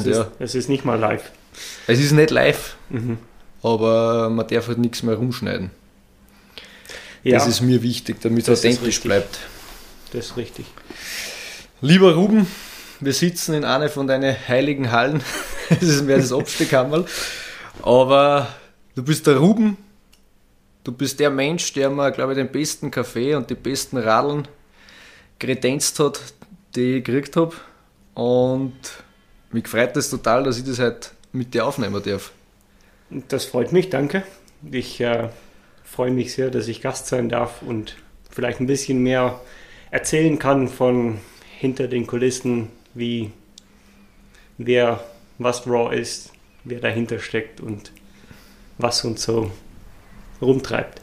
Es, ist, ja. es ist nicht mal live. Es ist nicht live, Mhm. aber man darf halt nichts mehr rumschneiden. Ja, Das ist mir wichtig, damit es authentisch bleibt. das ist richtig. Lieber Ruben, wir sitzen in einer von deinen heiligen Hallen. Das ist mehr das Absteckhammerl. Aber du bist der Ruben. Du bist der Mensch, der mir, glaube ich, den besten Kaffee und die besten Radeln kredenzt hat, die ich gekriegt habe. Und mich freut es total, dass ich das heute mit dir aufnehmen darf. Das freut mich, danke. Ich äh, freue mich sehr, dass ich Gast sein darf und vielleicht ein bisschen mehr erzählen kann von hinter den Kulissen, wie wer was Raw ist, wer dahinter steckt und was uns so rumtreibt.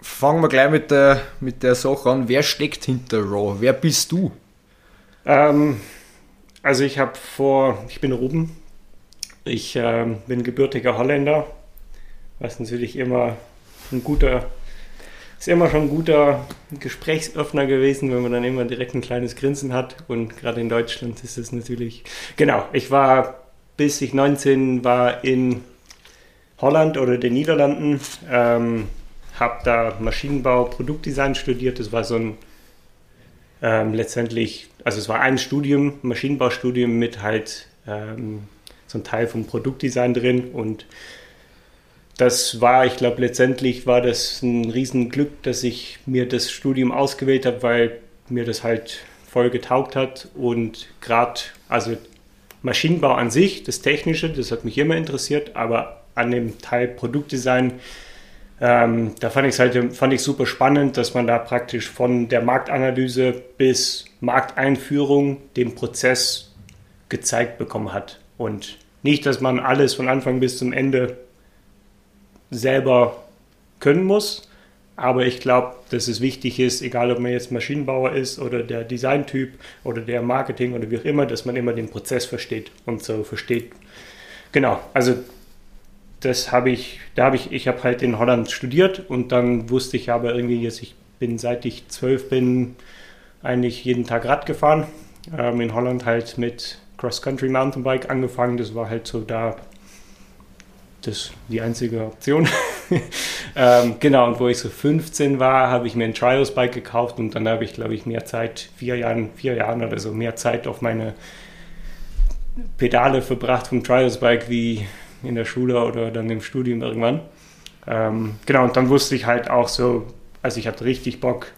Fangen wir gleich mit der, mit der Sache an. Wer steckt hinter Raw? Wer bist du? Ähm, also ich habe vor, ich bin Ruben, ich ähm, bin gebürtiger Holländer, was natürlich immer ein guter, ist immer schon ein guter Gesprächsöffner gewesen, wenn man dann immer direkt ein kleines Grinsen hat. Und gerade in Deutschland ist es natürlich, genau, ich war bis ich 19 war in Holland oder den Niederlanden, ähm, habe da Maschinenbau, Produktdesign studiert, das war so ein ähm, letztendlich, also es war ein Studium, Maschinenbaustudium mit halt ähm, so ein Teil vom Produktdesign drin und das war, ich glaube, letztendlich war das ein Riesenglück, dass ich mir das Studium ausgewählt habe, weil mir das halt voll getaugt hat und gerade, also Maschinenbau an sich, das Technische, das hat mich immer interessiert, aber an dem Teil Produktdesign, ähm, da fand ich es halt fand ich super spannend, dass man da praktisch von der Marktanalyse bis Markteinführung den Prozess gezeigt bekommen hat. Und nicht, dass man alles von Anfang bis zum Ende selber können muss, aber ich glaube, dass es wichtig ist, egal ob man jetzt Maschinenbauer ist oder der Designtyp oder der Marketing oder wie auch immer, dass man immer den Prozess versteht und so versteht. Genau, also das habe ich, da habe ich, ich habe halt in Holland studiert und dann wusste ich aber irgendwie jetzt, ich bin seit ich zwölf bin eigentlich jeden Tag Rad gefahren. Ähm, in Holland halt mit Cross-Country Mountainbike angefangen. Das war halt so da das die einzige Option. ähm, genau, und wo ich so 15 war, habe ich mir ein Trials-Bike gekauft und dann habe ich, glaube ich, mehr Zeit, vier Jahren, vier Jahren oder so, mehr Zeit auf meine Pedale verbracht vom Trials-Bike wie in der Schule oder dann im Studium irgendwann. Ähm, genau, und dann wusste ich halt auch so, also ich hatte richtig Bock,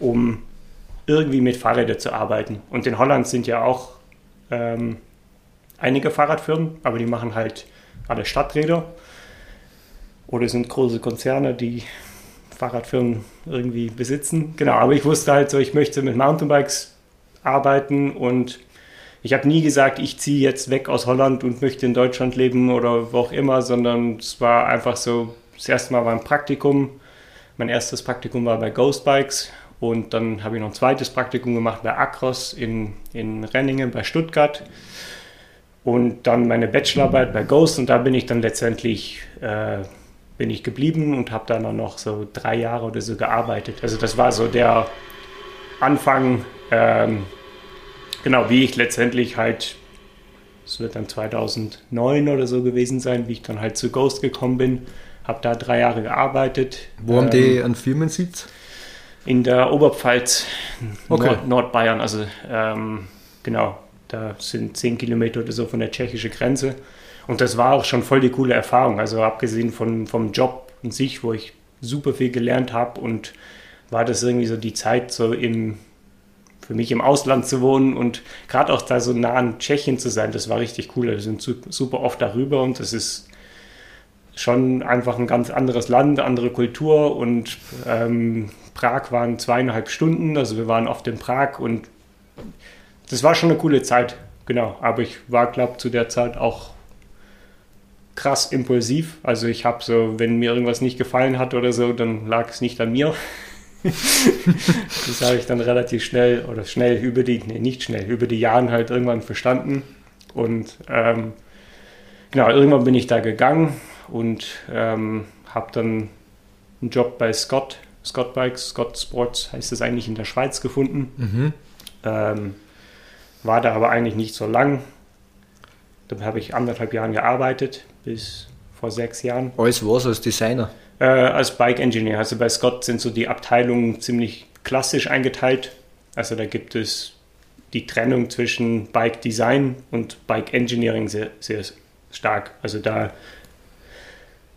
um irgendwie mit Fahrrädern zu arbeiten. Und in Holland sind ja auch ähm, einige Fahrradfirmen, aber die machen halt alle Stadträder oder sind große Konzerne, die Fahrradfirmen irgendwie besitzen. Genau, aber ich wusste halt so, ich möchte mit Mountainbikes arbeiten und ich habe nie gesagt, ich ziehe jetzt weg aus Holland und möchte in Deutschland leben oder wo auch immer, sondern es war einfach so, das erste Mal war ein Praktikum. Mein erstes Praktikum war bei Ghost Bikes und dann habe ich noch ein zweites Praktikum gemacht bei Acros in, in Renningen bei Stuttgart und dann meine Bachelorarbeit bei Ghost und da bin ich dann letztendlich äh, bin ich geblieben und habe dann auch noch so drei Jahre oder so gearbeitet. Also das war so der Anfang, ähm, genau wie ich letztendlich halt, es wird dann 2009 oder so gewesen sein, wie ich dann halt zu Ghost gekommen bin, habe da drei Jahre gearbeitet. Wo haben Ähm, die einen Firmensitz? In der Oberpfalz, Okay. Nord Nordbayern, also ähm, genau, da sind zehn Kilometer oder so von der tschechischen Grenze. Und das war auch schon voll die coole Erfahrung. Also abgesehen von, vom Job an sich, wo ich super viel gelernt habe und war das irgendwie so die Zeit, so im, für mich im Ausland zu wohnen und gerade auch da so nah an Tschechien zu sein, das war richtig cool. Wir sind su- super oft darüber und das ist schon einfach ein ganz anderes Land, andere Kultur und ähm, Prag waren zweieinhalb Stunden, also wir waren oft in Prag und das war schon eine coole Zeit, genau. Aber ich war, glaube zu der Zeit auch krass impulsiv. Also ich habe so, wenn mir irgendwas nicht gefallen hat oder so, dann lag es nicht an mir. das habe ich dann relativ schnell oder schnell über die, nee, nicht schnell, über die Jahre halt irgendwann verstanden. Und ähm, genau, irgendwann bin ich da gegangen und ähm, habe dann einen Job bei Scott, Scott Bikes, Scott Sports heißt es eigentlich in der Schweiz gefunden. Mhm. Ähm, war da aber eigentlich nicht so lang. Da habe ich anderthalb Jahre gearbeitet, bis vor sechs Jahren. Als was, als Designer? Äh, als Bike Engineer. Also bei Scott sind so die Abteilungen ziemlich klassisch eingeteilt. Also da gibt es die Trennung zwischen Bike Design und Bike Engineering sehr, sehr stark. Also da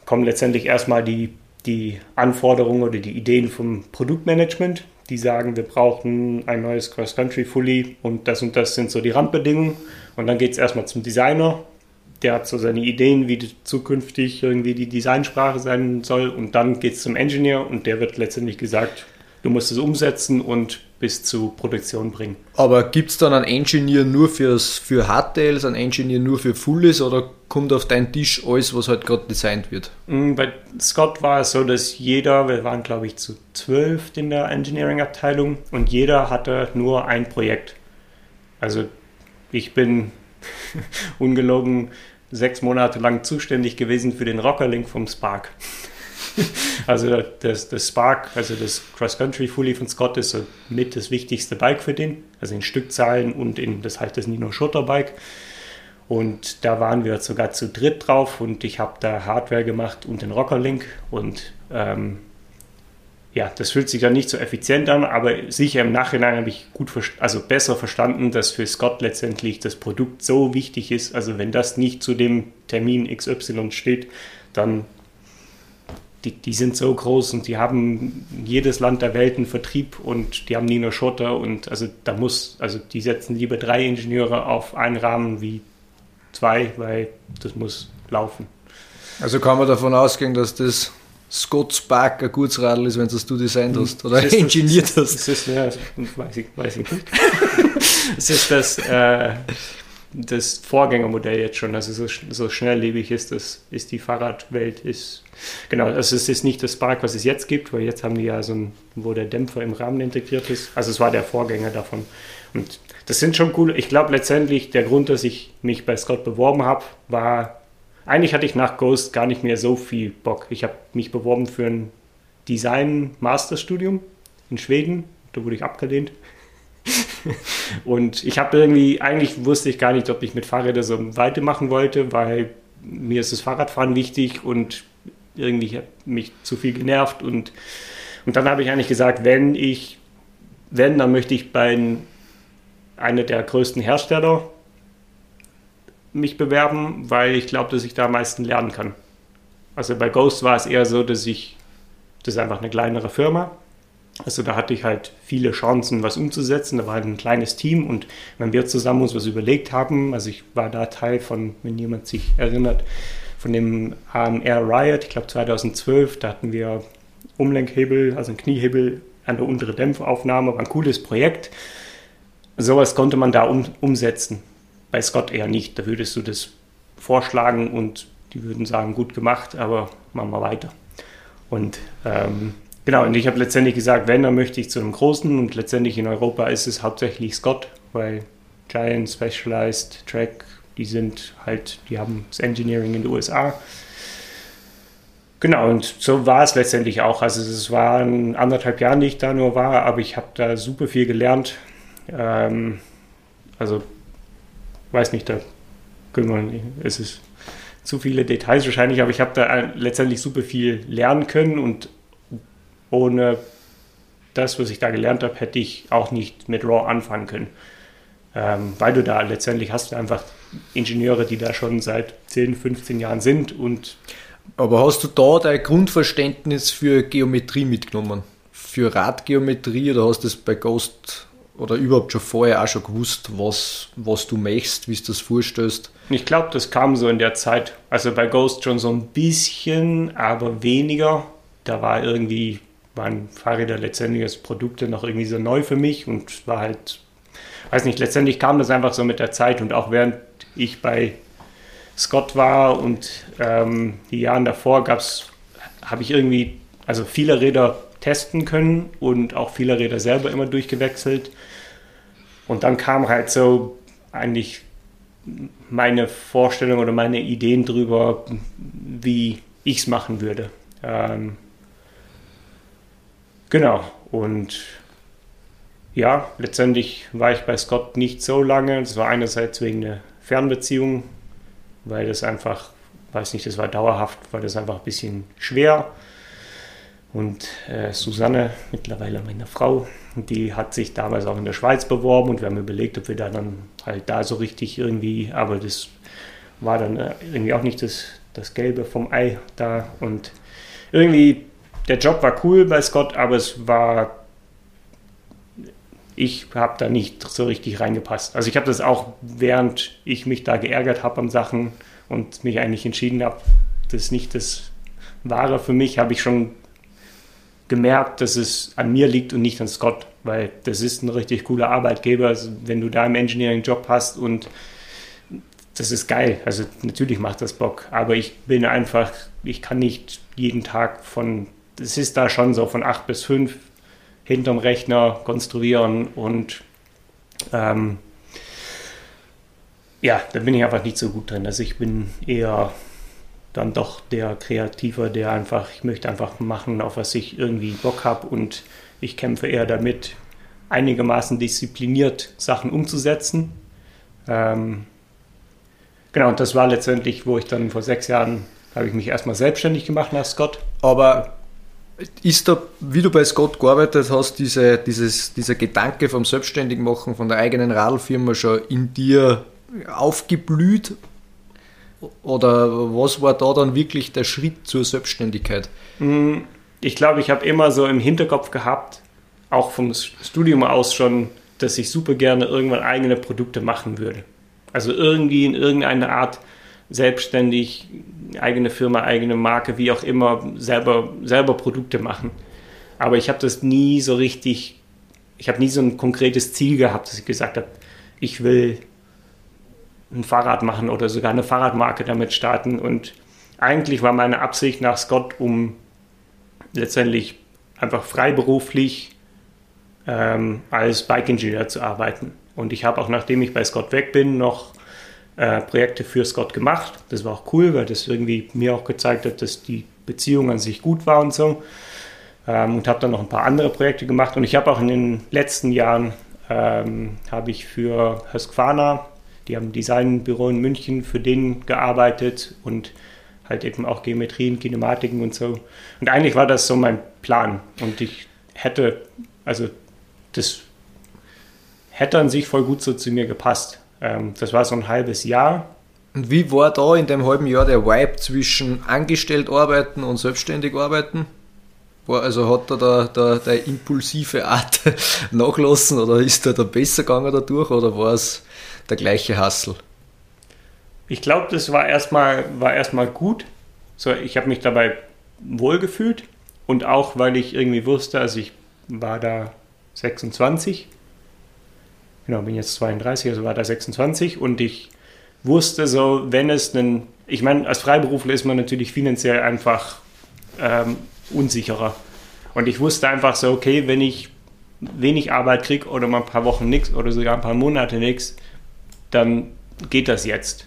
kommen letztendlich erstmal die, die Anforderungen oder die Ideen vom Produktmanagement. Die sagen, wir brauchen ein neues Cross-Country-Fully und das und das sind so die Randbedingungen. Und dann geht es erstmal zum Designer. Der hat so seine Ideen, wie zukünftig irgendwie die Designsprache sein soll. Und dann geht es zum Engineer und der wird letztendlich gesagt, du musst es umsetzen und bis zur Produktion bringen. Aber gibt es dann einen Engineer nur fürs, für Hardtails, einen Engineer nur für Fullies oder kommt auf deinen Tisch alles, was halt gerade designt wird? Mm, bei Scott war es so, dass jeder, wir waren glaube ich zu zwölf in der Engineering-Abteilung und jeder hatte nur ein Projekt. Also ich bin ungelogen sechs Monate lang zuständig gewesen für den Rockerlink vom Spark. also das, das Spark, also das Cross-Country Fully von Scott ist so mit das wichtigste Bike für den, also in Stückzahlen und in, das heißt das Nino Schutter Bike. Und da waren wir sogar zu dritt drauf und ich habe da Hardware gemacht und den Rockerlink und ähm, ja, das fühlt sich dann nicht so effizient an, aber sicher im Nachhinein habe ich gut, also besser verstanden, dass für Scott letztendlich das Produkt so wichtig ist. Also wenn das nicht zu dem Termin XY steht, dann die, die sind so groß und die haben jedes Land der Welt einen Vertrieb und die haben nie nur Schotter und also da muss, also die setzen lieber drei Ingenieure auf einen Rahmen wie zwei, weil das muss laufen. Also kann man davon ausgehen, dass das Scott Spark ein gutes Radl ist, wenn das du designt hast oder das ingeniert hast. Das ist, ja, weiß ich, weiß ich nicht. das ist das, äh, das Vorgängermodell jetzt schon, also so, so schnelllebig ist das, ist die Fahrradwelt, ist genau, also es ist nicht das Spark, was es jetzt gibt, weil jetzt haben die ja so ein, wo der Dämpfer im Rahmen integriert ist. Also es war der Vorgänger davon. Und das sind schon cool. Ich glaube letztendlich, der Grund, dass ich mich bei Scott beworben habe, war, eigentlich hatte ich nach Ghost gar nicht mehr so viel Bock. Ich habe mich beworben für ein Design-Masterstudium in Schweden, da wurde ich abgelehnt. und ich habe irgendwie, eigentlich wusste ich gar nicht, ob ich mit Fahrrädern so weitermachen wollte, weil mir ist das Fahrradfahren wichtig und irgendwie hat mich zu viel genervt. Und, und dann habe ich eigentlich gesagt, wenn ich, wenn, dann möchte ich bei einer der größten Hersteller mich bewerben, weil ich glaube, dass ich da am meisten lernen kann. Also bei Ghost war es eher so, dass ich, das ist einfach eine kleinere Firma, also da hatte ich halt viele Chancen, was umzusetzen. Da war halt ein kleines Team und wenn wir zusammen uns was überlegt haben, also ich war da Teil von, wenn jemand sich erinnert, von dem AMR Riot, ich glaube 2012, da hatten wir Umlenkhebel, also einen Kniehebel an der unteren Dämpfaufnahme, war ein cooles Projekt. Sowas konnte man da um, umsetzen. Bei Scott eher nicht. Da würdest du das vorschlagen und die würden sagen, gut gemacht, aber machen wir weiter. Und ähm, Genau, und ich habe letztendlich gesagt, wenn, dann möchte ich zu einem großen und letztendlich in Europa ist es hauptsächlich Scott, weil Giant, Specialized, Track, die sind halt, die haben das Engineering in den USA. Genau, und so war es letztendlich auch. Also es waren anderthalb Jahre, die ich da nur war, aber ich habe da super viel gelernt. Ähm, also, weiß nicht, da können wir, es ist zu viele Details wahrscheinlich, aber ich habe da letztendlich super viel lernen können und ohne das, was ich da gelernt habe, hätte ich auch nicht mit RAW anfangen können. Ähm, weil du da letztendlich hast du einfach Ingenieure, die da schon seit 10, 15 Jahren sind und aber hast du da dein Grundverständnis für Geometrie mitgenommen? Für Radgeometrie oder hast du das bei Ghost oder überhaupt schon vorher auch schon gewusst, was, was du möchtest, wie du das vorstellst? Ich glaube, das kam so in der Zeit. Also bei Ghost schon so ein bisschen, aber weniger. Da war irgendwie waren Fahrräder letztendlich als Produkte noch irgendwie so neu für mich und war halt, weiß nicht, letztendlich kam das einfach so mit der Zeit und auch während ich bei Scott war und ähm, die Jahren davor gab's, habe ich irgendwie, also viele Räder testen können und auch viele Räder selber immer durchgewechselt. Und dann kam halt so eigentlich meine Vorstellung oder meine Ideen drüber, wie ich es machen würde. Ähm, Genau. Und ja, letztendlich war ich bei Scott nicht so lange. Das war einerseits wegen der Fernbeziehung. weil das einfach, weiß nicht, das war dauerhaft, weil das einfach ein bisschen schwer. Und äh, Susanne, mittlerweile meine Frau, die hat sich damals auch in der Schweiz beworben und wir haben überlegt, ob wir da dann halt da so richtig irgendwie, aber das war dann äh, irgendwie auch nicht das, das Gelbe vom Ei da. Und irgendwie, der Job war cool bei Scott, aber es war ich habe da nicht so richtig reingepasst. Also ich habe das auch, während ich mich da geärgert habe am Sachen und mich eigentlich entschieden habe, das ist nicht das Wahre für mich, habe ich schon gemerkt, dass es an mir liegt und nicht an Scott, weil das ist ein richtig cooler Arbeitgeber, also wenn du da einen Engineering-Job hast und das ist geil. Also natürlich macht das Bock, aber ich bin einfach, ich kann nicht jeden Tag von, es ist da schon so von acht bis fünf hinterm Rechner konstruieren und ähm, ja, da bin ich einfach nicht so gut drin. Also ich bin eher dann doch der Kreativer, der einfach, ich möchte einfach machen, auf was ich irgendwie Bock habe und ich kämpfe eher damit, einigermaßen diszipliniert Sachen umzusetzen. Ähm, genau, und das war letztendlich, wo ich dann vor sechs Jahren, habe ich mich erstmal selbstständig gemacht nach Scott. Aber ist da, wie du bei Scott gearbeitet hast, diese, dieses, dieser Gedanke vom Selbstständigmachen von der eigenen Radlfirma schon in dir aufgeblüht? Oder was war da dann wirklich der Schritt zur Selbstständigkeit? Hm, ich glaube, ich habe immer so im Hinterkopf gehabt, auch vom Studium aus schon, dass ich super gerne irgendwann eigene Produkte machen würde. Also irgendwie in irgendeiner Art selbstständig, eigene Firma, eigene Marke, wie auch immer, selber, selber Produkte machen. Aber ich habe das nie so richtig, ich habe nie so ein konkretes Ziel gehabt, dass ich gesagt habe, ich will ein Fahrrad machen oder sogar eine Fahrradmarke damit starten. Und eigentlich war meine Absicht nach Scott, um letztendlich einfach freiberuflich ähm, als Bike-Ingenieur zu arbeiten. Und ich habe auch, nachdem ich bei Scott weg bin, noch äh, Projekte für Scott gemacht. Das war auch cool, weil das irgendwie mir auch gezeigt hat, dass die Beziehung an sich gut war und so. Ähm, und habe dann noch ein paar andere Projekte gemacht. Und ich habe auch in den letzten Jahren ähm, habe ich für Husqvarna, die haben ein Designbüro in München, für den gearbeitet und halt eben auch Geometrien, Kinematiken und so. Und eigentlich war das so mein Plan. Und ich hätte, also das hätte an sich voll gut so zu mir gepasst. Ähm, das war so ein halbes Jahr. Und wie war da in dem halben Jahr der Vibe zwischen angestellt arbeiten und selbstständig arbeiten? War, also hat da der, der, der impulsive Art nachlassen oder ist da, da besser gegangen dadurch oder war es der gleiche Hassel? Ich glaube, das war erstmal, war erstmal gut. So, ich habe mich dabei wohlgefühlt und auch, weil ich irgendwie wusste, also ich war da 26 genau, bin jetzt 32, also war da 26 und ich wusste so, wenn es einen, ich meine, als Freiberufler ist man natürlich finanziell einfach ähm, unsicherer. Und ich wusste einfach so, okay, wenn ich wenig Arbeit kriege oder mal ein paar Wochen nichts oder sogar ein paar Monate nichts, dann geht das jetzt.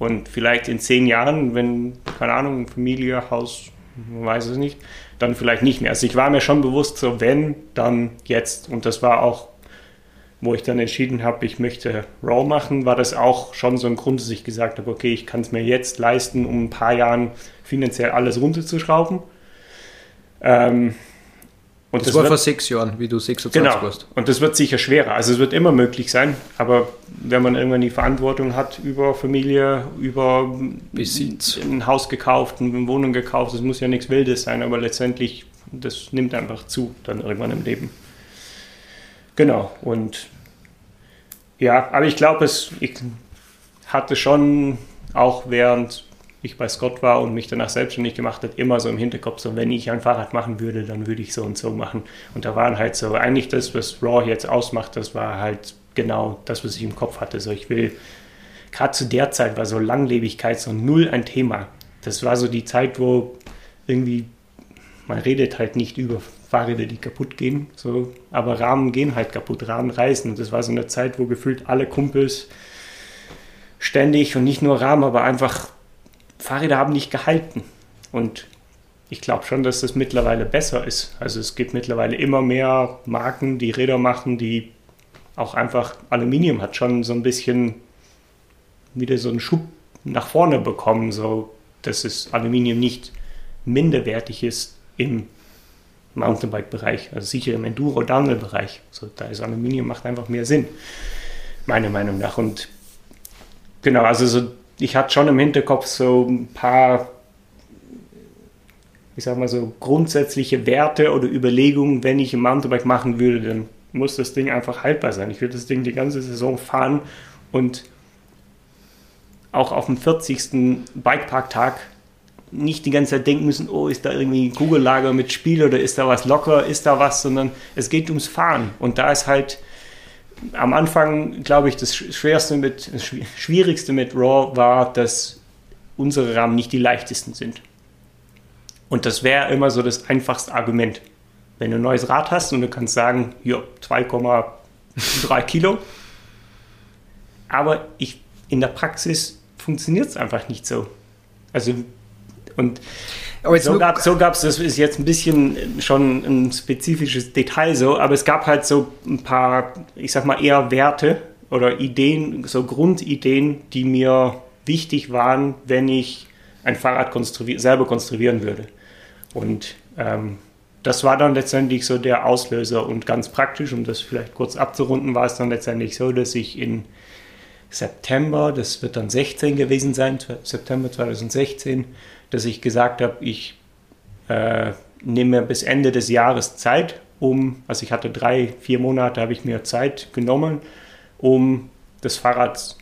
Und vielleicht in zehn Jahren, wenn, keine Ahnung, Familie, Haus, man weiß es nicht, dann vielleicht nicht mehr. Also ich war mir schon bewusst, so wenn, dann jetzt. Und das war auch wo ich dann entschieden habe, ich möchte Raw machen, war das auch schon so ein Grund, dass ich gesagt habe, okay, ich kann es mir jetzt leisten, um ein paar Jahren finanziell alles runterzuschrauben. Ähm, und das, das war wird, vor sechs Jahren, wie du 26 genau, warst. Und das wird sicher schwerer. Also es wird immer möglich sein, aber wenn man irgendwann die Verantwortung hat über Familie, über Besitz, ein Haus gekauft, eine Wohnung gekauft, das muss ja nichts Wildes sein, aber letztendlich, das nimmt einfach zu dann irgendwann im Leben. Genau, und ja, aber ich glaube, ich hatte schon auch während ich bei Scott war und mich danach selbstständig gemacht hat, immer so im Hinterkopf, so wenn ich ein Fahrrad machen würde, dann würde ich so und so machen. Und da waren halt so, eigentlich das, was Raw jetzt ausmacht, das war halt genau das, was ich im Kopf hatte. So, ich will, gerade zu der Zeit war so Langlebigkeit so null ein Thema. Das war so die Zeit, wo irgendwie, man redet halt nicht über Fahrräder, die kaputt gehen. So, aber Rahmen gehen halt kaputt, Rahmen reißen. Und das war so eine Zeit, wo gefühlt alle Kumpels ständig und nicht nur Rahmen, aber einfach Fahrräder haben nicht gehalten. Und ich glaube schon, dass das mittlerweile besser ist. Also es gibt mittlerweile immer mehr Marken, die Räder machen, die auch einfach Aluminium hat schon so ein bisschen wieder so einen Schub nach vorne bekommen, so dass das Aluminium nicht minderwertig ist im Mountainbike-Bereich, also sicher im Enduro-Downhill-Bereich. So, da ist Aluminium macht einfach mehr Sinn, meiner Meinung nach. Und genau, also so, ich hatte schon im Hinterkopf so ein paar, ich sag mal so, grundsätzliche Werte oder Überlegungen, wenn ich ein Mountainbike machen würde, dann muss das Ding einfach haltbar sein. Ich will das Ding die ganze Saison fahren und auch auf dem 40. Bikepark-Tag nicht die ganze Zeit denken müssen, oh, ist da irgendwie ein Kugellager mit Spiel oder ist da was locker, ist da was, sondern es geht ums Fahren. Und da ist halt am Anfang, glaube ich, das Schwerste mit, das Schwierigste mit Raw war, dass unsere Rahmen nicht die leichtesten sind. Und das wäre immer so das einfachste Argument. Wenn du ein neues Rad hast und du kannst sagen, ja, 2,3 Kilo. Aber ich, in der Praxis funktioniert es einfach nicht so. Also und so gab, so es, das ist jetzt ein bisschen schon ein spezifisches Detail so, aber es gab halt so ein paar, ich sag mal eher Werte oder Ideen, so Grundideen, die mir wichtig waren, wenn ich ein Fahrrad konstruier selber konstruieren würde. Und ähm, das war dann letztendlich so der Auslöser und ganz praktisch, um das vielleicht kurz abzurunden, war es dann letztendlich so, dass ich in September, das wird dann 16 gewesen sein, September 2016, dass ich gesagt habe, ich äh, nehme bis Ende des Jahres Zeit, um, also ich hatte drei, vier Monate, habe ich mir Zeit genommen, um das Fahrrad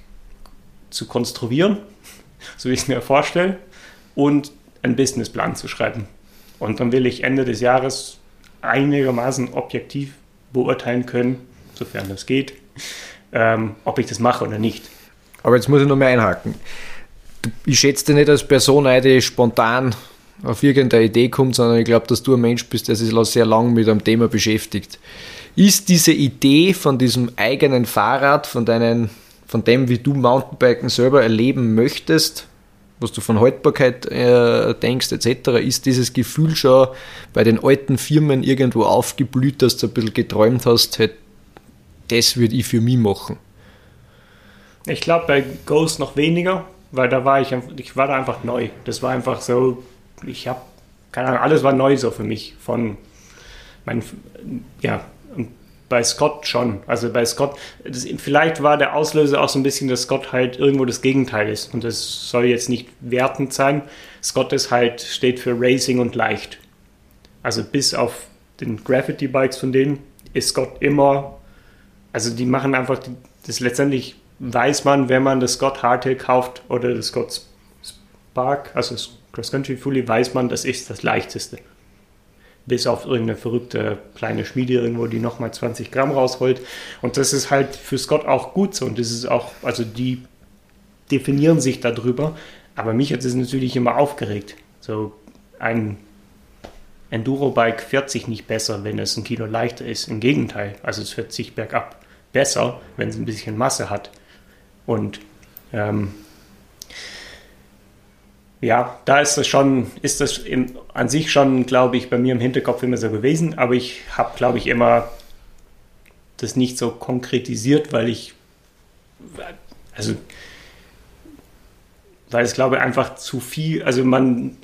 zu konstruieren, so wie ich es mir vorstelle, und einen Businessplan zu schreiben. Und dann will ich Ende des Jahres einigermaßen objektiv beurteilen können, sofern das geht, ähm, ob ich das mache oder nicht. Aber jetzt muss ich noch mal einhaken ich schätze dich nicht als Person ein, die spontan auf irgendeine Idee kommt, sondern ich glaube, dass du ein Mensch bist, der sich sehr lang mit einem Thema beschäftigt. Ist diese Idee von diesem eigenen Fahrrad, von, deinen, von dem, wie du Mountainbiken selber erleben möchtest, was du von Haltbarkeit äh, denkst, etc., ist dieses Gefühl schon bei den alten Firmen irgendwo aufgeblüht, dass du ein bisschen geträumt hast, hey, das würde ich für mich machen? Ich glaube bei Ghost noch weniger, weil da war ich, ich war da einfach neu. Das war einfach so, ich habe, keine Ahnung, alles war neu so für mich. Von mein, ja, bei Scott schon. Also bei Scott, das, vielleicht war der Auslöser auch so ein bisschen, dass Scott halt irgendwo das Gegenteil ist. Und das soll jetzt nicht wertend sein. Scott ist halt, steht für Racing und leicht. Also bis auf den Graffiti Bikes von denen ist Scott immer, also die machen einfach das letztendlich weiß man, wenn man das Scott Hardtail kauft oder das Scott Spark, also das Cross Country Fully, weiß man, das ist das leichteste. Bis auf irgendeine verrückte kleine Schmiede irgendwo, die nochmal 20 Gramm rausholt. Und das ist halt für Scott auch gut so. Und das ist auch, also die definieren sich darüber. Aber mich hat es natürlich immer aufgeregt. So ein Enduro-Bike fährt sich nicht besser, wenn es ein Kilo leichter ist. Im Gegenteil. Also es fährt sich bergab besser, wenn es ein bisschen Masse hat. Und ähm, ja, da ist das schon, ist das im, an sich schon, glaube ich, bei mir im Hinterkopf immer so gewesen, aber ich habe, glaube ich, immer das nicht so konkretisiert, weil ich, also, weil es, glaube ich, einfach zu viel, also man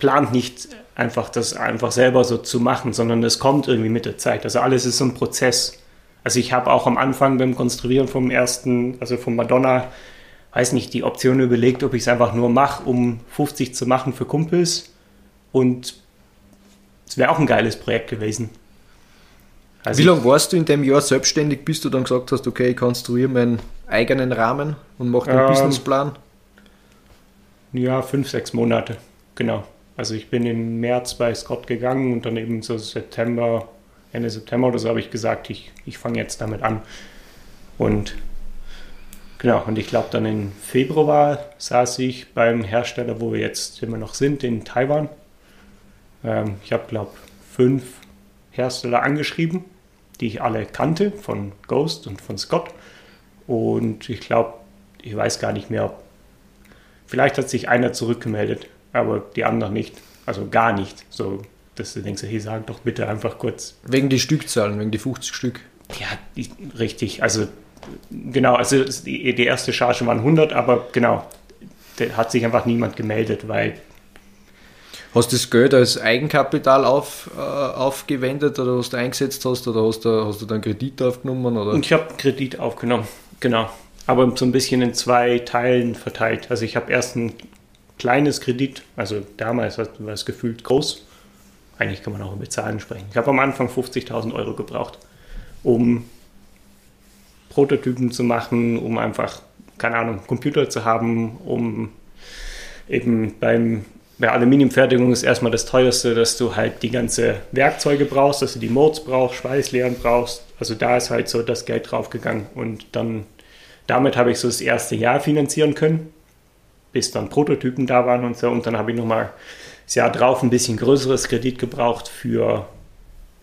plant nicht einfach das einfach selber so zu machen, sondern es kommt irgendwie mit der Zeit. Also alles ist so ein Prozess. Also ich habe auch am Anfang beim Konstruieren vom ersten, also vom Madonna, weiß nicht, die Option überlegt, ob ich es einfach nur mache, um 50 zu machen für Kumpels. Und es wäre auch ein geiles Projekt gewesen. Also Wie lange warst du in dem Jahr selbstständig, bis du dann gesagt hast, okay, ich konstruiere meinen eigenen Rahmen und mache den ähm, Businessplan? Ja, fünf, sechs Monate, genau. Also ich bin im März bei Scott gegangen und dann eben so September, Ende September oder so habe ich gesagt, ich, ich fange jetzt damit an. Und genau, und ich glaube dann im Februar saß ich beim Hersteller, wo wir jetzt immer noch sind, in Taiwan. Ähm, ich habe, glaube fünf Hersteller angeschrieben, die ich alle kannte, von Ghost und von Scott. Und ich glaube, ich weiß gar nicht mehr, ob. Vielleicht hat sich einer zurückgemeldet, aber die anderen nicht. Also gar nicht. So dass du denkst, hey, sag doch bitte einfach kurz. Wegen die Stückzahlen, wegen die 50 Stück. Ja, die, richtig. Also genau, also die, die erste Charge waren 100, aber genau, da hat sich einfach niemand gemeldet, weil Hast du das Geld als Eigenkapital auf, äh, aufgewendet oder hast du eingesetzt hast oder hast du, hast du dann Kredit aufgenommen? Oder? Ich habe Kredit aufgenommen, genau. Aber so ein bisschen in zwei Teilen verteilt. Also ich habe erst ein kleines Kredit, also damals war es gefühlt groß. Eigentlich kann man auch über Zahlen sprechen. Ich habe am Anfang 50.000 Euro gebraucht, um Prototypen zu machen, um einfach, keine Ahnung, Computer zu haben, um eben beim bei Aluminiumfertigung ist erstmal das teuerste, dass du halt die ganze Werkzeuge brauchst, dass du die Modes brauchst, Schweißlehren brauchst. Also da ist halt so das Geld draufgegangen. Und dann, damit habe ich so das erste Jahr finanzieren können, bis dann Prototypen da waren und so. Und dann habe ich nochmal das Jahr drauf ein bisschen größeres Kredit gebraucht für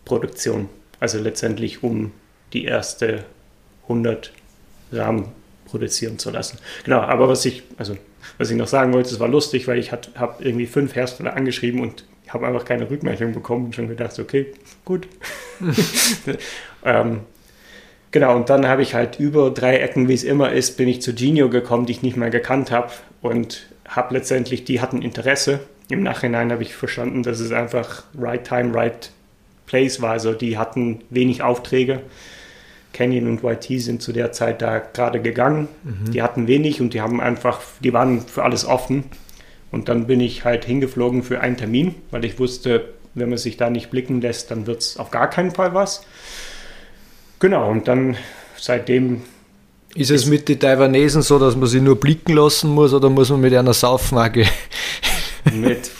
Produktion. Also letztendlich, um die erste 100 Rahmen produzieren zu lassen. Genau, aber was ich, also was ich noch sagen wollte, es war lustig, weil ich habe irgendwie fünf Hersteller angeschrieben und habe einfach keine Rückmeldung bekommen und schon gedacht, okay, gut. ähm, genau, und dann habe ich halt über drei Ecken, wie es immer ist, bin ich zu Genio gekommen, die ich nicht mehr gekannt habe und habe letztendlich, die hatten Interesse. Im Nachhinein habe ich verstanden, dass es einfach right time, right place war. Also die hatten wenig Aufträge Canyon und YT sind zu der Zeit da gerade gegangen. Mhm. Die hatten wenig und die haben einfach, die waren für alles offen. Und dann bin ich halt hingeflogen für einen Termin, weil ich wusste, wenn man sich da nicht blicken lässt, dann wird es auf gar keinen Fall was. Genau, und dann seitdem. Ist es mit den Taiwanesen so, dass man sie nur blicken lassen muss oder muss man mit einer Saufmage? Mit,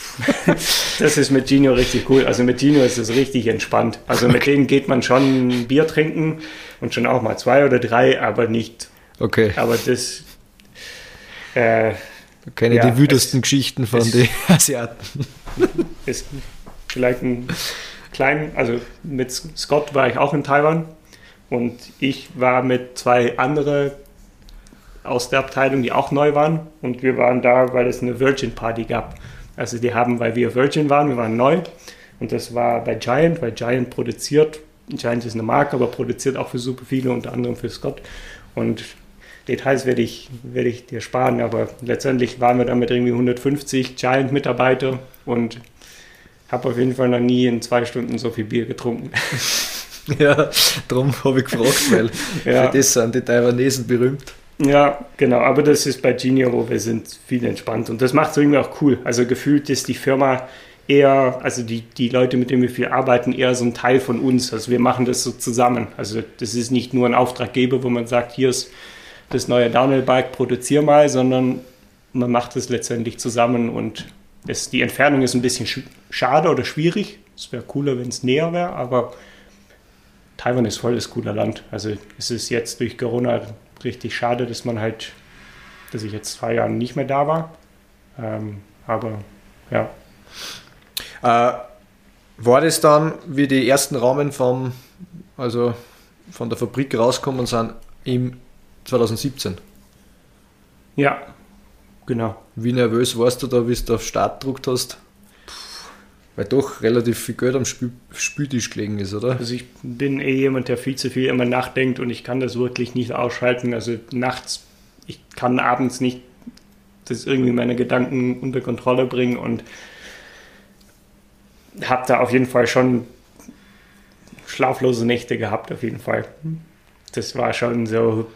das ist mit Gino richtig cool. Also mit Gino ist es richtig entspannt. Also mit denen geht man schon Bier trinken und schon auch mal zwei oder drei, aber nicht. Okay. Aber das. Äh, Keine ja, die wütesten Geschichten von den Asiaten. Ist vielleicht ein kleinen, also mit Scott war ich auch in Taiwan und ich war mit zwei anderen aus der Abteilung, die auch neu waren und wir waren da, weil es eine Virgin Party gab. Also die haben, weil wir Virgin waren, wir waren neu und das war bei Giant, weil Giant produziert Giant ist eine Marke, aber produziert auch für super viele, unter anderem für Scott. Und Details werde ich, werde ich dir sparen, aber letztendlich waren wir da mit irgendwie 150 Giant-Mitarbeiter und habe auf jeden Fall noch nie in zwei Stunden so viel Bier getrunken. Ja, darum habe ich gefragt, weil ja. für das sind die Taiwanesen berühmt. Ja, genau, aber das ist bei Genio, wo wir sind viel entspannt und das macht es irgendwie auch cool. Also gefühlt ist die Firma eher, also die, die Leute, mit denen wir viel arbeiten, eher so ein Teil von uns. Also wir machen das so zusammen. Also das ist nicht nur ein Auftraggeber, wo man sagt, hier ist das neue Downhill-Bike, produzier mal, sondern man macht es letztendlich zusammen und es, die Entfernung ist ein bisschen schade oder schwierig. Es wäre cooler, wenn es näher wäre, aber Taiwan ist voll das cooler Land. Also es ist jetzt durch Corona richtig schade, dass man halt, dass ich jetzt zwei Jahre nicht mehr da war. Ähm, aber ja, äh, war das dann, wie die ersten Rahmen vom, also von der Fabrik rauskommen sind, im 2017? Ja, genau. Wie nervös warst du da, wie du auf Start gedruckt hast? Weil doch relativ viel Geld am Spül Spültisch gelegen ist, oder? Also ich bin eh jemand, der viel zu viel immer nachdenkt und ich kann das wirklich nicht ausschalten. Also nachts, ich kann abends nicht das irgendwie meine Gedanken unter Kontrolle bringen und habe da auf jeden Fall schon schlaflose Nächte gehabt, auf jeden Fall. Das war schon so,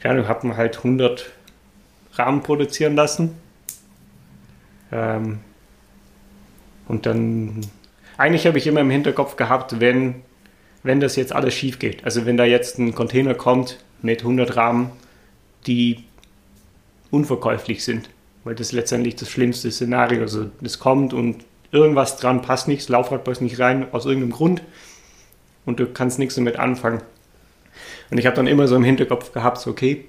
keine Ahnung, habe halt 100 Rahmen produzieren lassen. Ähm, und dann, eigentlich habe ich immer im Hinterkopf gehabt, wenn, wenn das jetzt alles schief geht, also wenn da jetzt ein Container kommt mit 100 Rahmen, die unverkäuflich sind, weil das letztendlich das schlimmste Szenario. Also es kommt und irgendwas dran passt nicht, das Laufrad passt nicht rein, aus irgendeinem Grund und du kannst nichts damit anfangen. Und ich habe dann immer so im Hinterkopf gehabt, so, okay,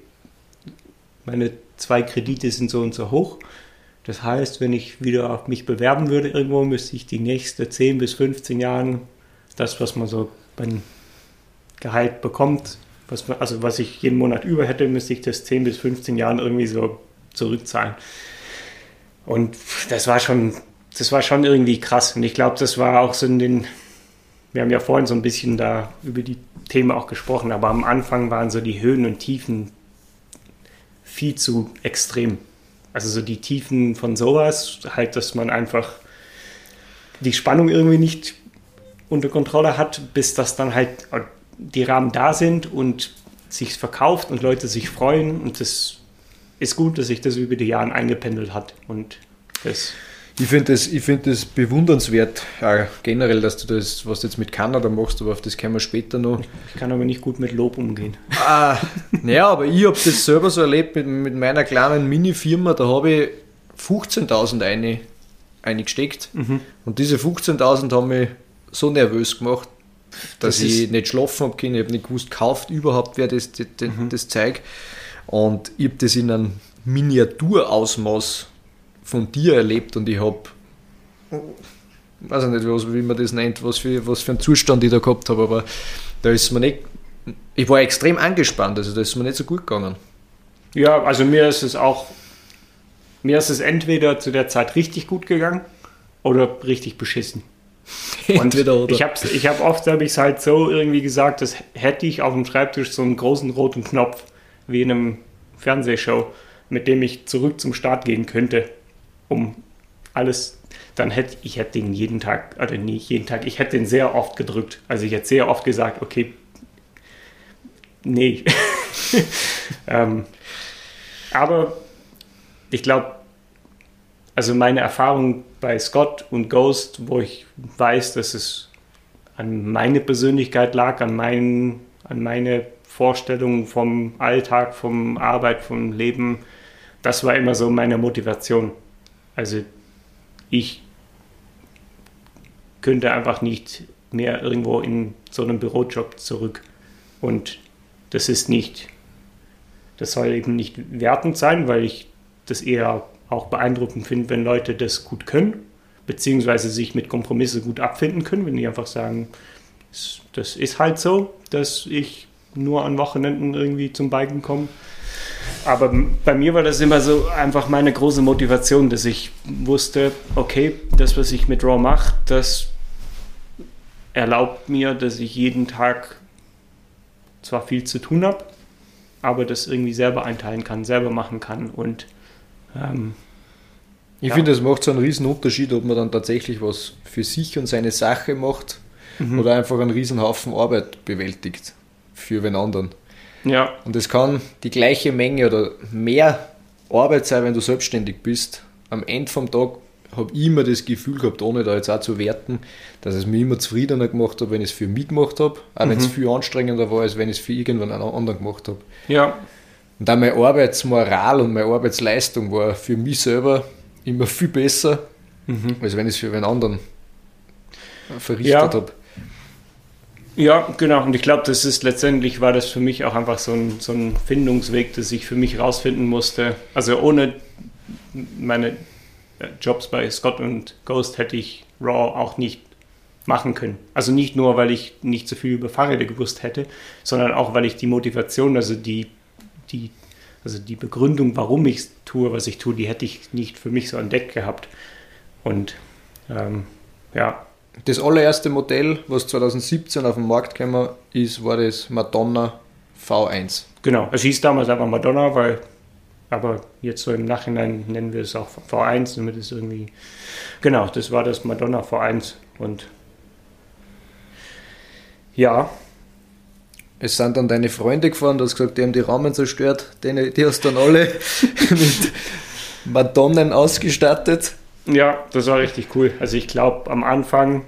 meine zwei Kredite sind so und so hoch. Das heißt, wenn ich wieder auf mich bewerben würde irgendwo, müsste ich die nächsten 10 bis 15 Jahren das, was man so beim Gehalt bekommt, was, also was ich jeden Monat über hätte, müsste ich das 10 bis 15 Jahren irgendwie so zurückzahlen. Und das war schon, das war schon irgendwie krass. Und ich glaube, das war auch so in den, wir haben ja vorhin so ein bisschen da über die Themen auch gesprochen, aber am Anfang waren so die Höhen und Tiefen viel zu extrem. Also so die Tiefen von sowas, halt, dass man einfach die Spannung irgendwie nicht unter Kontrolle hat, bis das dann halt die Rahmen da sind und sich verkauft und Leute sich freuen. Und das ist gut, dass sich das über die Jahre eingependelt hat und das ich finde das, find das bewundernswert, äh, generell, dass du das, was du jetzt mit Kanada machst, aber auf das können wir später noch. Ich kann aber nicht gut mit Lob umgehen. Ah, naja, aber ich habe das selber so erlebt mit, mit meiner kleinen Mini-Firma, da habe ich 15.000 eine, eingesteckt mhm. und diese 15.000 haben mich so nervös gemacht, dass das ich nicht schlafen habe können, ich habe nicht gewusst, kauft überhaupt wer das, das, mhm. das Zeug und ich habe das in einem Miniaturausmaß von dir erlebt und ich habe, weiß ich nicht, was, wie man das nennt, was für, was für einen Zustand ich da gehabt habe, aber da ist mir nicht, ich war extrem angespannt, also da ist mir nicht so gut gegangen. Ja, also mir ist es auch, mir ist es entweder zu der Zeit richtig gut gegangen oder richtig beschissen. Entweder oder. Ich habe ich hab oft habe ich es halt so irgendwie gesagt, dass hätte ich auf dem Schreibtisch so einen großen roten Knopf wie in einem Fernsehshow, mit dem ich zurück zum Start gehen könnte um alles, dann hätte ich hätte den jeden Tag, oder nicht jeden Tag, ich hätte den sehr oft gedrückt. Also ich hätte sehr oft gesagt, okay, nee. ähm, aber ich glaube, also meine Erfahrung bei Scott und Ghost, wo ich weiß, dass es an meine Persönlichkeit lag, an, mein, an meine Vorstellungen vom Alltag, vom Arbeit, vom Leben, das war immer so meine Motivation. Also ich könnte einfach nicht mehr irgendwo in so einem Bürojob zurück. Und das ist nicht, das soll eben nicht wertend sein, weil ich das eher auch beeindruckend finde, wenn Leute das gut können, beziehungsweise sich mit Kompromisse gut abfinden können, wenn die einfach sagen, das ist halt so, dass ich nur an Wochenenden irgendwie zum Biken komme. Aber bei mir war das immer so einfach meine große Motivation, dass ich wusste, okay, das, was ich mit Raw mache, das erlaubt mir, dass ich jeden Tag zwar viel zu tun habe, aber das irgendwie selber einteilen kann, selber machen kann. Und ähm, ich ja. finde, es macht so einen riesen Unterschied, ob man dann tatsächlich was für sich und seine Sache macht mhm. oder einfach einen riesen Haufen Arbeit bewältigt für den anderen. Ja. Und es kann die gleiche Menge oder mehr Arbeit sein, wenn du selbstständig bist. Am Ende vom Tag habe ich immer das Gefühl gehabt, ohne da jetzt auch zu werten, dass es mir immer zufriedener gemacht habe, wenn ich es für mich gemacht habe, auch mhm. wenn es viel anstrengender war, als wenn ich es für irgendwann einen anderen gemacht habe. Ja. Und auch meine Arbeitsmoral und meine Arbeitsleistung war für mich selber immer viel besser, mhm. als wenn ich es für einen anderen verrichtet ja. habe. Ja, genau. Und ich glaube, das ist letztendlich war das für mich auch einfach so ein, so ein Findungsweg, dass ich für mich rausfinden musste. Also ohne meine äh, Jobs bei Scott und Ghost hätte ich Raw auch nicht machen können. Also nicht nur, weil ich nicht so viel über Fahrräder gewusst hätte, sondern auch, weil ich die Motivation, also die, die, also die Begründung, warum ich tue, was ich tue, die hätte ich nicht für mich so entdeckt gehabt. Und ähm, ja, das allererste Modell, was 2017 auf den Markt gekommen ist, war das Madonna V1. Genau, es hieß damals einfach Madonna, weil, aber jetzt so im Nachhinein nennen wir es auch V1, damit es irgendwie, genau, das war das Madonna V1 und ja. Es sind dann deine Freunde gefahren, du hast gesagt, die haben die Rahmen zerstört, die, die hast dann alle mit Madonnen ausgestattet. Ja, das war richtig cool. Also ich glaube am Anfang,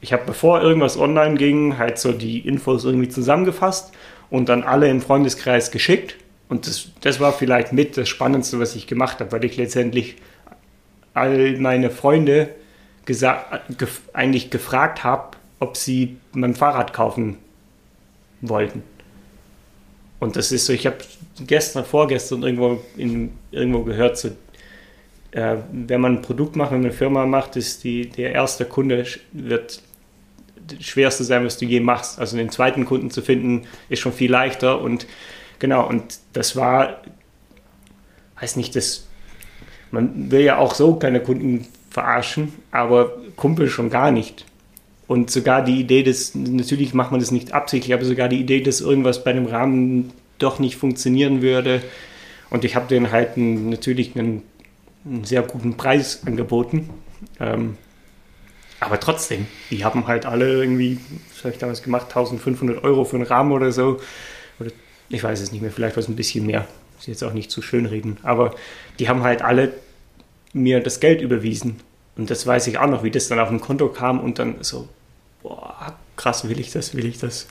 ich habe bevor irgendwas online ging, halt so die Infos irgendwie zusammengefasst und dann alle im Freundeskreis geschickt. Und das, das war vielleicht mit das Spannendste, was ich gemacht habe, weil ich letztendlich all meine Freunde gef eigentlich gefragt habe, ob sie mein Fahrrad kaufen wollten. Und das ist so, ich habe gestern, vorgestern irgendwo, in, irgendwo gehört, so äh, wenn man ein Produkt macht, wenn man eine Firma macht, ist die, der erste Kunde wird das schwerste sein, was du je machst. Also den zweiten Kunden zu finden, ist schon viel leichter. Und genau, und das war, weiß nicht, das, man will ja auch so keine Kunden verarschen, aber Kumpel schon gar nicht. Und sogar die Idee, dass, natürlich macht man das nicht absichtlich, aber sogar die Idee, dass irgendwas bei dem Rahmen doch nicht funktionieren würde, Und ich habe denen halt natürlich einen, einen, sehr guten Preis angeboten. Ähm, aber trotzdem, die haben halt alle irgendwie, was habe ich damals gemacht, 1500 Euro für einen Rahmen oder so. Oder ich weiß es nicht mehr, vielleicht war es ein bisschen mehr. Muss jetzt auch nicht zu schön reden. Aber die haben halt alle mir das Geld überwiesen. Und das weiß ich auch noch, wie das dann auf dem Konto kam und dann so, boah, krass, will ich das, will ich das.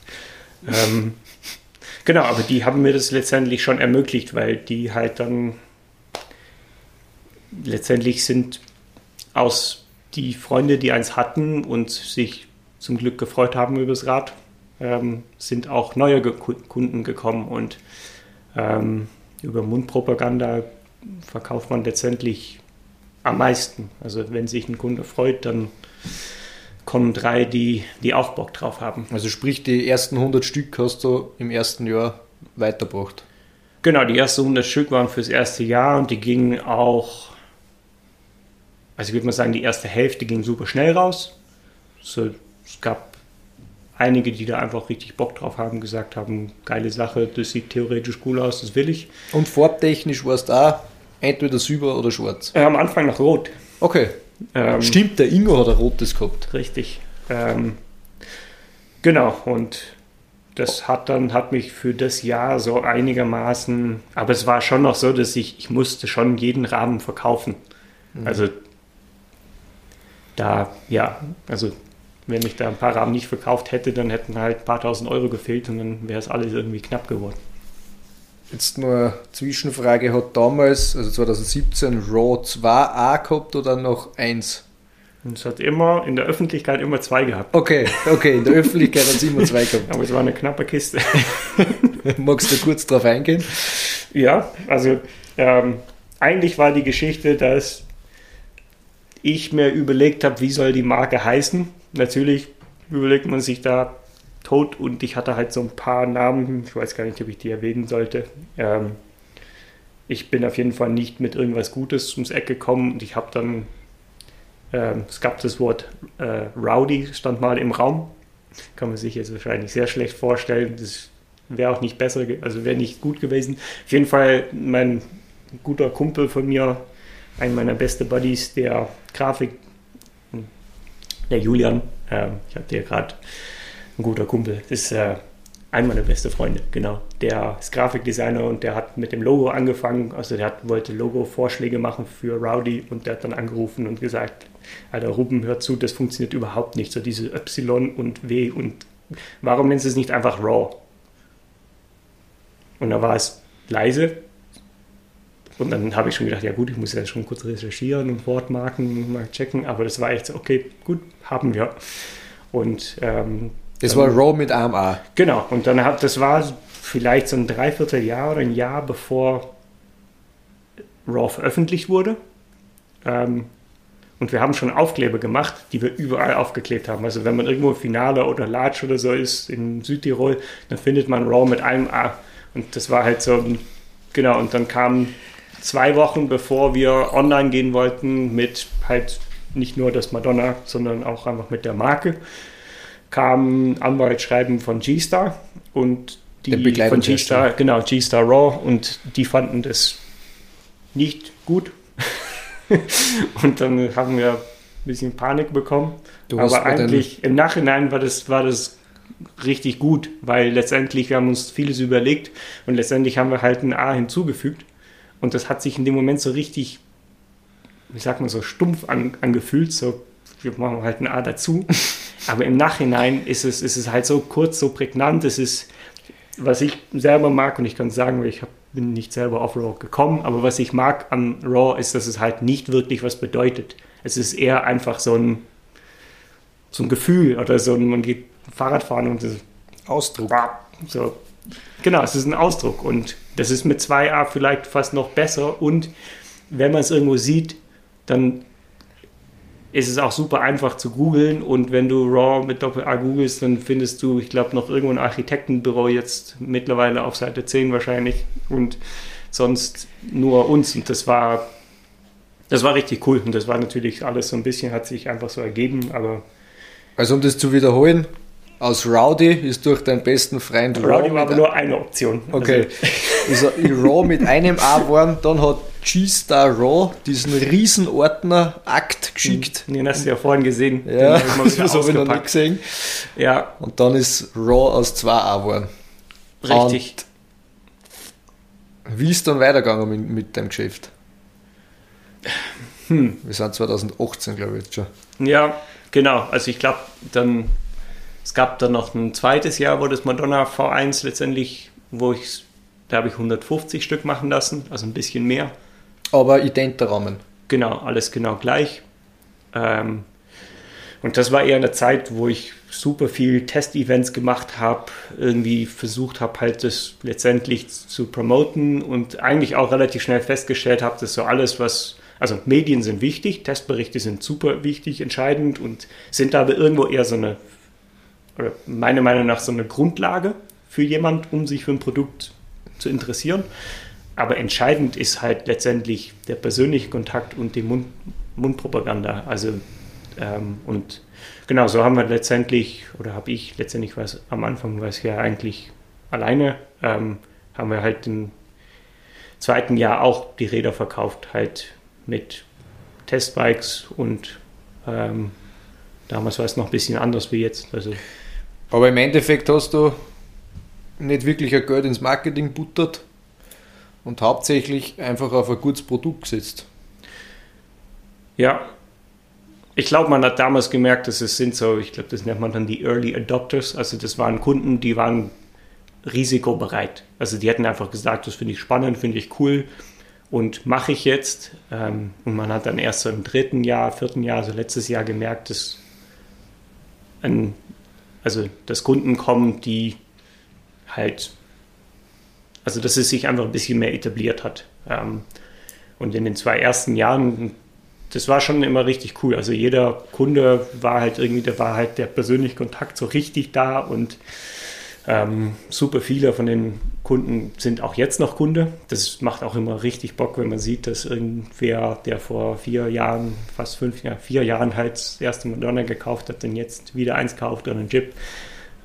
ähm, genau, aber die haben mir das letztendlich schon ermöglicht, weil die halt dann letztendlich sind aus die Freunde, die eins hatten und sich zum Glück gefreut haben über das Rad, ähm, sind auch neue Kunden gekommen und ähm, über Mundpropaganda verkauft man letztendlich am meisten. Also wenn sich ein Kunde freut, dann kommen drei, die, die auch Bock drauf haben. Also sprich, die ersten 100 Stück hast du im ersten Jahr weitergebracht? Genau, die ersten 100 Stück waren fürs erste Jahr und die gingen auch, also ich würde mal sagen, die erste Hälfte ging super schnell raus. So, es gab einige, die da einfach richtig Bock drauf haben, gesagt haben, geile Sache, das sieht theoretisch cool aus, das will ich. Und farbtechnisch war es da entweder silber oder schwarz? Äh, am Anfang noch rot. Okay. Ähm, Stimmt, der Ingo hat ein rotes gehabt. Richtig. Ähm, genau, und das hat dann, hat mich für das Jahr so einigermaßen, aber es war schon noch so, dass ich, ich musste schon jeden Rahmen verkaufen. Mhm. Also da, ja, also wenn ich da ein paar Rahmen nicht verkauft hätte, dann hätten halt ein paar tausend Euro gefehlt und dann wäre es alles irgendwie knapp geworden. Jetzt nur eine Zwischenfrage, hat damals, also 2017, Raw 2a gehabt oder noch 1? es hat immer in der Öffentlichkeit immer zwei gehabt. Okay, okay, in der Öffentlichkeit hat es immer zwei gehabt. Aber es war eine knappe Kiste. Magst du kurz drauf eingehen? Ja, also ähm, eigentlich war die Geschichte, dass ich mir überlegt habe, wie soll die Marke heißen. Natürlich überlegt man sich da tot und ich hatte halt so ein paar Namen, ich weiß gar nicht, ob ich die erwähnen sollte. Ähm, ich bin auf jeden Fall nicht mit irgendwas Gutes ums Eck gekommen und ich habe dann, ähm, es gab das Wort äh, Rowdy, stand mal im Raum. Kann man sich jetzt wahrscheinlich sehr schlecht vorstellen. Das wäre auch nicht besser, also wäre nicht gut gewesen. Auf jeden Fall mein guter Kumpel von mir, einer meiner besten Buddies, der Grafik, der Julian, äh, ich habe dir gerade ein guter Kumpel. Ist äh, einer meiner besten Freunde, genau. Der ist Grafikdesigner und der hat mit dem Logo angefangen. Also der hat, wollte Logo-Vorschläge machen für Rowdy und der hat dann angerufen und gesagt, Alter, Ruben, hör zu, das funktioniert überhaupt nicht. So diese Y und W und warum nennst du es nicht einfach Raw? Und da war es leise. Und dann habe ich schon gedacht, ja gut, ich muss ja schon kurz recherchieren und Wortmarken mal checken. Aber das war echt so, okay, gut, haben wir. Und ähm, das war Raw mit AMA. Genau, und dann hat, das war vielleicht so ein Dreivierteljahr oder ein Jahr bevor Raw veröffentlicht wurde. Ähm, und wir haben schon Aufkleber gemacht, die wir überall aufgeklebt haben. Also wenn man irgendwo im Finale oder Large oder so ist in Südtirol, dann findet man Raw mit einem A. Und das war halt so, genau, und dann kamen zwei Wochen bevor wir online gehen wollten mit halt nicht nur das Madonna, sondern auch einfach mit der Marke kam Anwaltschreiben von G-Star und die von G-Star, genau, G-Star Raw und die fanden das nicht gut. und dann haben wir ein bisschen Panik bekommen. Du Aber eigentlich im Nachhinein war das, war das richtig gut, weil letztendlich wir haben uns vieles überlegt und letztendlich haben wir halt ein A hinzugefügt und das hat sich in dem Moment so richtig, wie sagt man so, stumpf an, angefühlt, so wir machen halt ein A dazu. Aber im Nachhinein ist es, ist es halt so kurz, so prägnant. Es ist, was ich selber mag, und ich kann sagen, ich hab, bin nicht selber auf Raw gekommen, aber was ich mag an Raw ist, dass es halt nicht wirklich was bedeutet. Es ist eher einfach so ein, so ein Gefühl oder so ein, man geht Fahrradfahren und das Ausdruck. So. Genau, es ist ein Ausdruck und das ist mit 2a vielleicht fast noch besser und wenn man es irgendwo sieht, dann ist es auch super einfach zu googeln und wenn du RAW mit Doppel-A googelst, dann findest du, ich glaube, noch irgendwo ein Architektenbüro jetzt mittlerweile auf Seite 10 wahrscheinlich und sonst nur uns und das war das war richtig cool und das war natürlich alles so ein bisschen, hat sich einfach so ergeben, aber also um das zu wiederholen, aus Rowdy ist durch deinen besten Freund Rowdy war aber nur eine Option. Okay. Ist er in Raw mit einem A geworden. Dann hat G-Star Raw diesen riesen Ordner Akt geschickt. Den hast du ja vorhin gesehen. Ja, Den hab ich das habe ich noch nicht gesehen. Ja, Und dann ist Raw aus 2A geworden. richtig. Wie ist dann weitergegangen mit, mit dem Geschäft? Hm. Wir sind 2018, glaube ich, jetzt schon. Ja, genau. Also ich glaube, dann es gab dann noch ein zweites Jahr, wo das Madonna V1 letztendlich, wo ich da habe ich 150 Stück machen lassen, also ein bisschen mehr. Aber identer Rahmen. Genau, alles genau gleich. Ähm, und das war eher eine Zeit, wo ich super viel Testevents gemacht habe, irgendwie versucht habe, halt das letztendlich zu promoten und eigentlich auch relativ schnell festgestellt habe, dass so alles, was, also Medien sind wichtig, Testberichte sind super wichtig, entscheidend und sind aber irgendwo eher so eine, oder meiner Meinung nach so eine Grundlage für jemand, um sich für ein Produkt zu interessieren. Aber entscheidend ist halt letztendlich der persönliche Kontakt und die Mund Mundpropaganda. Also ähm, und genau, so haben wir letztendlich, oder habe ich letztendlich was am Anfang, was ja eigentlich alleine, ähm, haben wir halt im zweiten Jahr auch die Räder verkauft, halt mit Testbikes und ähm, damals war es noch ein bisschen anders wie jetzt. Also Aber im Endeffekt hast du nicht wirklich ein Geld ins Marketing buttert und hauptsächlich einfach auf ein gutes Produkt gesetzt. Ja, ich glaube, man hat damals gemerkt, dass es sind so, ich glaube, das nennt man dann die Early Adopters. Also das waren Kunden, die waren risikobereit. Also die hätten einfach gesagt, das finde ich spannend, finde ich cool und mache ich jetzt. Ähm, und man hat dann erst so im dritten Jahr, vierten Jahr, so letztes Jahr gemerkt, dass, ein, also, dass Kunden kommen, die halt, also dass es sich einfach ein bisschen mehr etabliert hat. Ähm, und in den zwei ersten Jahren das war schon immer richtig cool. Also jeder Kunde war halt irgendwie, da war halt der persönliche Kontakt so richtig da und ähm, super viele von den Kunden sind auch jetzt noch Kunde. Das macht auch immer richtig Bock, wenn man sieht, dass irgendwer, der vor vier Jahren, fast fünf Jahren, vier Jahren halt das erste Madonna gekauft hat, dann jetzt wieder eins kauft oder einen Jeep.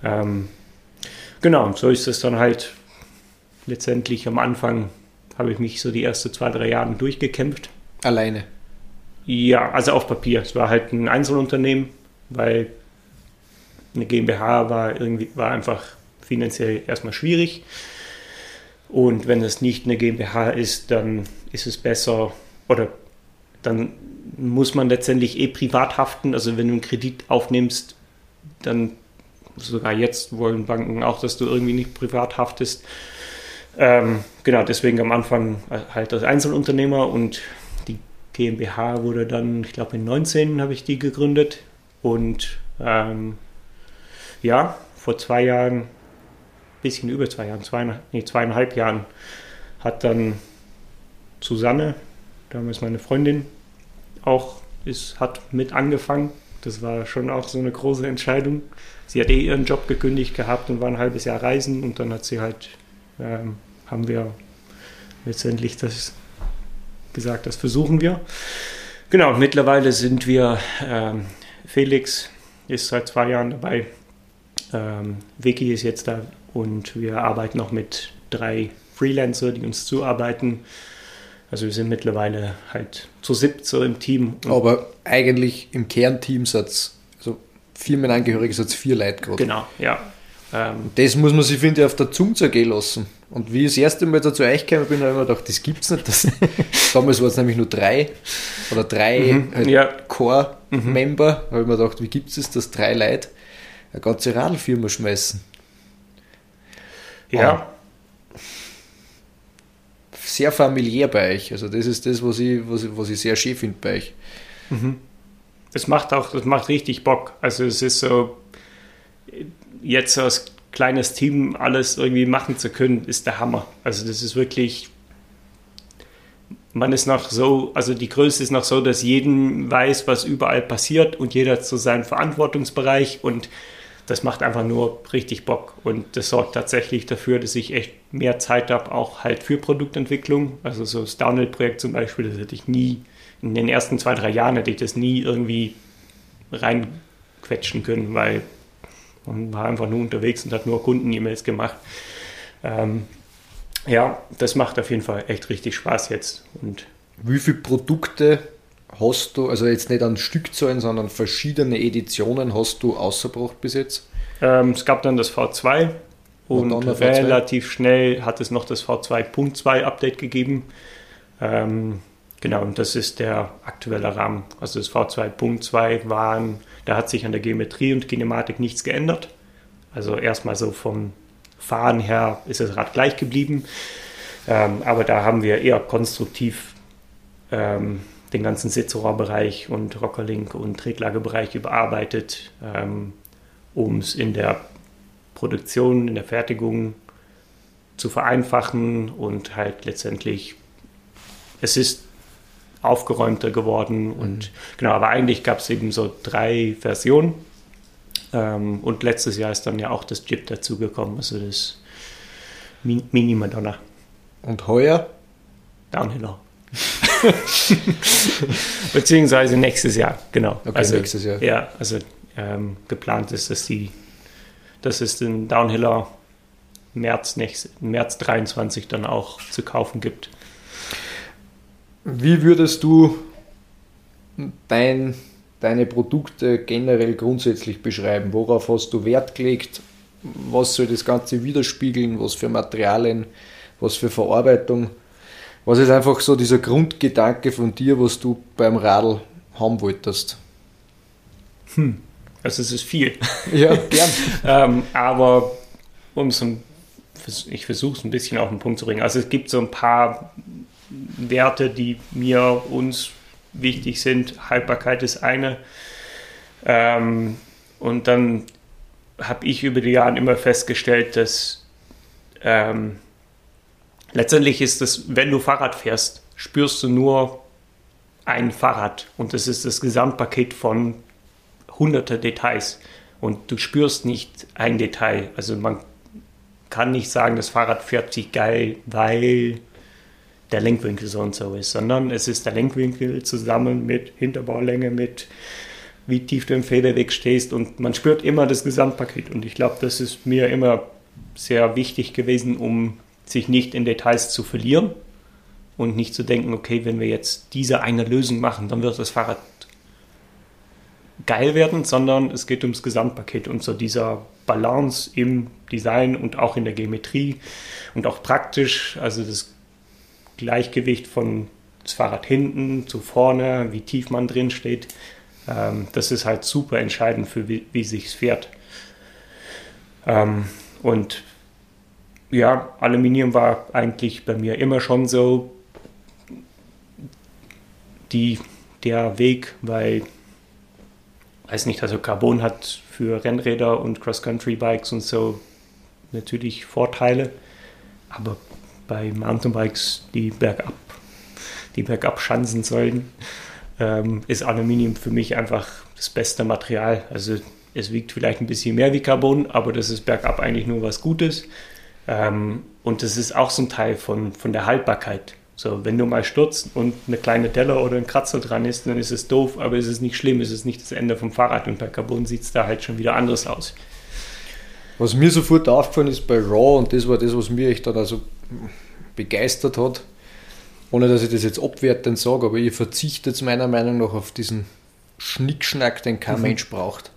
Ähm, genau, und so ist es dann halt letztendlich am Anfang habe ich mich so die ersten zwei, drei Jahre durchgekämpft. Alleine. Ja, also auf Papier. Es war halt ein Einzelunternehmen, weil eine GmbH war irgendwie war einfach finanziell erstmal schwierig. Und wenn es nicht eine GmbH ist, dann ist es besser oder dann muss man letztendlich eh privat haften. Also wenn du einen Kredit aufnimmst, dann sogar jetzt wollen Banken auch, dass du irgendwie nicht privat haftest. Ähm, genau, deswegen am Anfang halt als Einzelunternehmer und die GmbH wurde dann, ich glaube in 19 habe ich die gegründet und ähm, ja, vor zwei Jahren, bisschen über zwei Jahren, zweieinhalb, nee, zweieinhalb Jahren, hat dann Susanne, damals meine Freundin, auch ist, hat mit angefangen. Das war schon auch so eine große Entscheidung. Sie hat eh ihren Job gekündigt gehabt und war ein halbes Jahr reisen und dann hat sie halt, ähm, haben wir letztendlich das gesagt, das versuchen wir. Genau, mittlerweile sind wir, ähm, Felix ist seit zwei Jahren dabei, ähm, Vicky ist jetzt da und wir arbeiten noch mit drei Freelancer, die uns zuarbeiten. Also wir sind mittlerweile halt zu siebt so im Team. Aber eigentlich im Kernteam also Firmenangehörige sind vier Leute gerade. Genau, ja. Ähm, Das muss man sich, finde ich, auf der Zunge zergehen lassen. Und wie ich das erste Mal da zu euch gekommen bin, habe ich mir gedacht, das gibt's nicht. Das, damals waren es nämlich nur drei oder drei Mhm, halt ja. Core-Member. Da habe ich mir gedacht, wie gibt's das, dass drei Leute eine ganze Radlfirma schmeißen? ja, Sehr familiär bei euch. Also das ist das, was ich, was ich, was ich sehr schön finde bei euch. Es macht auch, das macht richtig Bock. Also es ist so, jetzt als kleines Team alles irgendwie machen zu können, ist der Hammer. Also das ist wirklich, man ist noch so, also die Größe ist noch so, dass jeden weiß, was überall passiert und jeder so seinen Verantwortungsbereich und das macht einfach nur richtig Bock und das sorgt tatsächlich dafür, dass ich echt mehr Zeit habe, auch halt für Produktentwicklung. Also so das Downhill-Projekt zum Beispiel, das hätte ich nie, in den ersten zwei, drei Jahren hätte ich das nie irgendwie reinquetschen können, weil man war einfach nur unterwegs und hat nur Kunden-E-Mails gemacht. Ähm, ja, das macht auf jeden Fall echt richtig Spaß jetzt. Und Wie viele Produkte hast du, also jetzt nicht an Stückzahlen, sondern verschiedene Editionen hast du ausgebracht bis jetzt? ähm, es gab dann das V2 und, Und dann der V2? relativ schnell hat es noch das V2.2 Update gegeben. Ähm, genau, und das ist der aktuelle Rahmen. Also das V2.2 waren, da hat sich an der Geometrie und Kinematik nichts geändert. Also erstmal so vom Fahren her ist das Rad gleich geblieben. Ähm, aber da haben wir eher konstruktiv ähm, den ganzen Sitzrohrbereich und Rockerlink und Träglagebereich überarbeitet, ähm, um es in der Produktion, in der Fertigung zu vereinfachen und halt letztendlich, es ist aufgeräumter geworden und genau, aber eigentlich gab es eben so drei Versionen ähm, und letztes Jahr ist dann ja auch das Jeep dazugekommen, also das Mi- Mini Madonna. Und heuer? Downhiller. Beziehungsweise nächstes Jahr, genau. Okay, also, nächstes Jahr. Ja, also ähm, geplant ist, dass die, dass es den Downhiller März, nächst, März 23 dann auch zu kaufen gibt. Wie würdest du dein, deine Produkte generell grundsätzlich beschreiben? Worauf hast du Wert gelegt? Was soll das Ganze widerspiegeln? Was für Materialien? Was für Verarbeitung? Was ist einfach so dieser Grundgedanke von dir, was du beim Radl haben wolltest? Also es ist viel. Ja, gern. ähm, aber um so ein, ich versuche es ein bisschen auf den Punkt zu bringen. Also es gibt so ein paar Werte, die mir uns wichtig sind. Haltbarkeit ist eine. Ähm, und dann habe ich über die Jahre immer festgestellt, dass ähm, letztendlich ist es, wenn du Fahrrad fährst, spürst du nur ein Fahrrad und das ist das Gesamtpaket von hunderte Details und du spürst nicht ein Detail. Also man kann nicht sagen, das Fahrrad fährt sich geil, weil der Lenkwinkel so und so ist, sondern es ist der Lenkwinkel zusammen mit Hinterbaulänge, mit wie tief du im Federweg stehst und man spürt immer das Gesamtpaket. Und ich glaube, das ist mir immer sehr wichtig gewesen, um sich nicht in Details zu verlieren und nicht zu denken, okay, wenn wir jetzt diese eine Lösung machen, dann wird das Fahrrad geil werden, sondern es geht ums Gesamtpaket und so dieser Balance im Design und auch in der Geometrie und auch praktisch, also das Gleichgewicht von das Fahrrad hinten zu vorne, wie tief man drin steht, ähm, das ist halt super entscheidend für wie, wie sich's fährt. Ähm, und ja, Aluminium war eigentlich bei mir immer schon so die, der Weg, weil weiß nicht, also Carbon hat für Rennräder und Cross-Country-Bikes und so natürlich Vorteile, aber bei Mountainbikes, die bergab, die bergab schanzen sollen, ähm, ist Aluminium für mich einfach das beste Material. Also es wiegt vielleicht ein bisschen mehr wie Carbon, aber das ist bergab eigentlich nur was Gutes. Ähm, und das ist auch so ein Teil von, von der Haltbarkeit. So, wenn du mal stürzt und eine kleine Delle oder ein Kratzer dran ist, dann ist es doof, aber es ist nicht schlimm, es ist nicht das Ende vom Fahrrad und bei Carbon sieht es da halt schon wieder anders aus. Was mir sofort aufgefallen ist bei Raw, und das war das, was mich echt dann also begeistert hat, ohne dass ich das jetzt abwertend sage, aber ihr verzichtet meiner Meinung nach auf diesen Schnickschnack, den kein Mhm. Mensch braucht.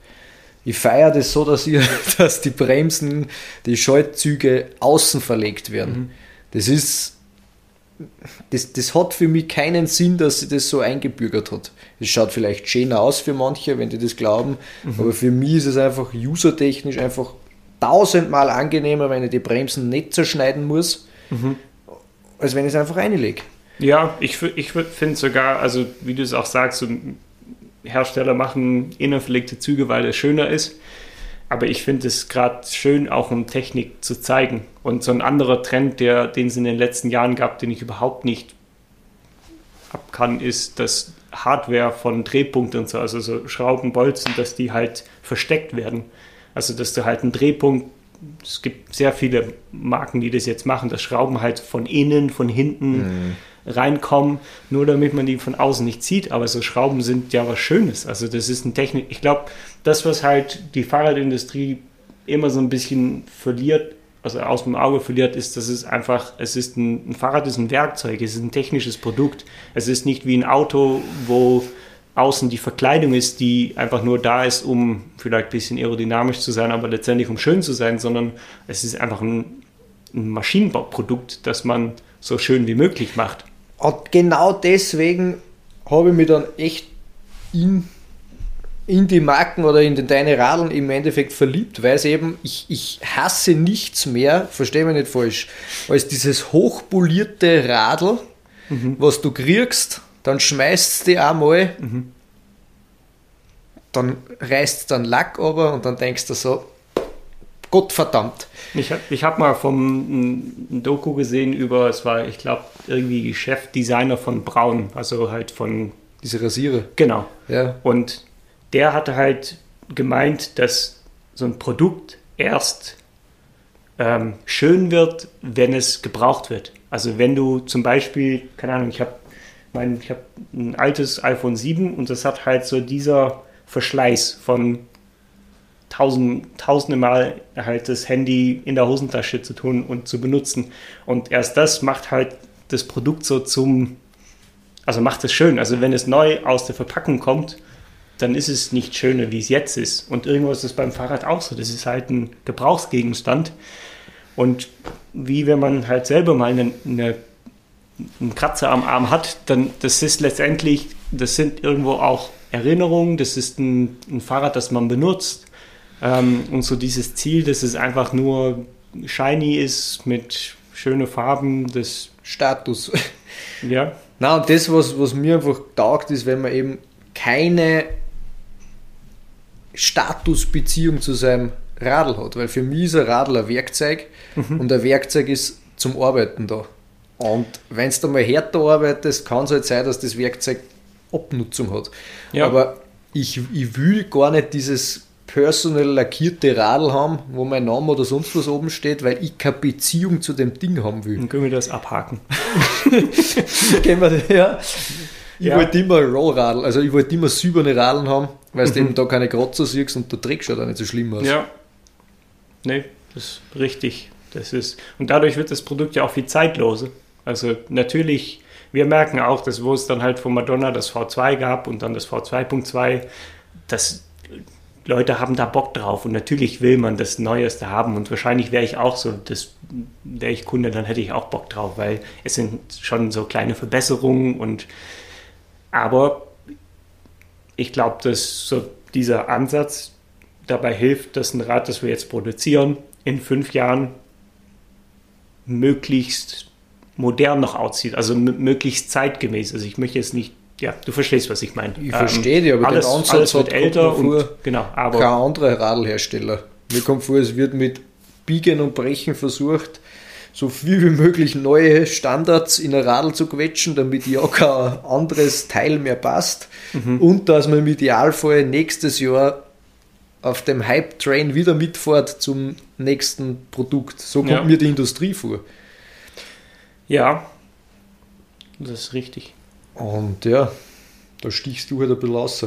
Ich feiere das so, dass, ihr, dass die Bremsen, die Schaltzüge außen verlegt werden. Mhm. Das ist, das, das hat für mich keinen Sinn, dass sie das so eingebürgert hat. Es schaut vielleicht schöner aus für manche, wenn die das glauben, aber für mich ist es einfach usertechnisch einfach tausendmal angenehmer, wenn ich die Bremsen nicht zerschneiden muss, als wenn ich es einfach reinlege. Ja, ich, ich finde sogar, also wie du es auch sagst, so Hersteller machen innerverlegte Züge, weil es schöner ist. Aber ich finde es gerade schön, auch um Technik zu zeigen. Und so ein anderer Trend, der, den es in den letzten Jahren gab, den ich überhaupt nicht ab kann, ist, dass Hardware von Drehpunkten und so, also so Schrauben, Bolzen, dass die halt versteckt werden. Also dass du halt einen Drehpunkt, es gibt sehr viele Marken, die das jetzt machen, dass Schrauben halt von innen, von hinten reinkommen, nur damit man die von außen nicht sieht. Aber so Schrauben sind ja was Schönes. Also das ist eine Technik. Ich glaube, das, was halt die Fahrradindustrie immer so ein bisschen verliert, also aus dem Auge verliert, ist, dass es einfach, es ist ein, ein Fahrrad ist ein Werkzeug, es ist ein technisches Produkt. Es ist nicht wie ein Auto, wo außen die Verkleidung ist, die einfach nur da ist, um vielleicht ein bisschen aerodynamisch zu sein, aber letztendlich um schön zu sein, sondern es ist einfach ein, ein Maschinenbauprodukt, das man so schön wie möglich macht. Und genau deswegen habe ich mich dann echt in, in die Marken oder in den, deine Radeln im Endeffekt verliebt, weil es eben, ich, ich hasse nichts mehr, verstehe mich nicht falsch, als dieses hochpolierte Radl, mhm. was du kriegst dann schmeißt du die einmal, mhm. dann reißt dann Lack aber und dann denkst du so, Gott verdammt. Ich habe ich hab mal vom ein Doku gesehen über, es war, ich glaube, irgendwie Chefdesigner von Braun, also halt von. Diese Rasierer. Genau. Ja. Und der hatte halt gemeint, dass so ein Produkt erst ähm, schön wird, wenn es gebraucht wird. Also wenn du zum Beispiel, keine Ahnung, ich habe mein, ich habe ein altes iPhone 7 und das hat halt so dieser Verschleiß von tausend, tausende Mal halt das Handy in der Hosentasche zu tun und zu benutzen. Und erst das macht halt das Produkt so zum, also macht es schön. Also wenn es neu aus der Verpackung kommt, dann ist es nicht schöner, wie es jetzt ist. Und irgendwo ist es beim Fahrrad auch so. Das ist halt ein Gebrauchsgegenstand. Und wie wenn man halt selber mal eine, eine einen Kratzer am Arm hat, dann das ist letztendlich, das sind irgendwo auch Erinnerungen, das ist ein, ein Fahrrad, das man benutzt. Ähm, und so dieses Ziel, dass es einfach nur shiny ist mit schönen Farben, das Status. Ja. Na, und das, was, was mir einfach taugt, ist, wenn man eben keine Statusbeziehung zu seinem Radl hat. Weil für mich ist ein Radl ein Werkzeug mhm. und ein Werkzeug ist zum Arbeiten da. Und wenn du mal härter arbeitest, kann es halt sein, dass das Werkzeug Abnutzung hat. Ja. Aber ich, ich will gar nicht dieses personal lackierte Radl haben, wo mein Name oder sonst was oben steht, weil ich keine Beziehung zu dem Ding haben will. Dann können wir das abhaken. können wir, ja. Ich ja. wollte immer Rollradl, also ich wollte immer silberne Radeln haben, weil du mhm. eben da keine Kratzer siehst und der Dreck schaut auch nicht so schlimm aus. Ja. Nee, das ist richtig. Das ist, und dadurch wird das Produkt ja auch viel zeitloser. Also natürlich, wir merken auch, dass wo es dann halt von Madonna das V2 gab und dann das V2.2, dass Leute haben da Bock drauf und natürlich will man das Neueste haben und wahrscheinlich wäre ich auch so, das wäre ich Kunde, dann hätte ich auch Bock drauf, weil es sind schon so kleine Verbesserungen und aber ich glaube, dass so dieser Ansatz dabei hilft, dass ein Rad, das wir jetzt produzieren, in fünf Jahren möglichst modern noch aussieht, also möglichst zeitgemäß. Also ich möchte jetzt nicht, ja, du verstehst, was ich meine. Ich verstehe ähm, dich, aber alles, den Ansatz alles wird älter und genau, aber kein anderer Radlhersteller. Mir kommt vor, es wird mit Biegen und Brechen versucht, so viel wie möglich neue Standards in ein Radl zu quetschen, damit ja kein anderes Teil mehr passt mhm. und dass man im Idealfall nächstes Jahr auf dem Hype-Train wieder mitfährt zum nächsten Produkt. So kommt ja. mir die Industrie vor. Ja, das ist richtig. Und ja, da stichst du halt ein bisschen raus.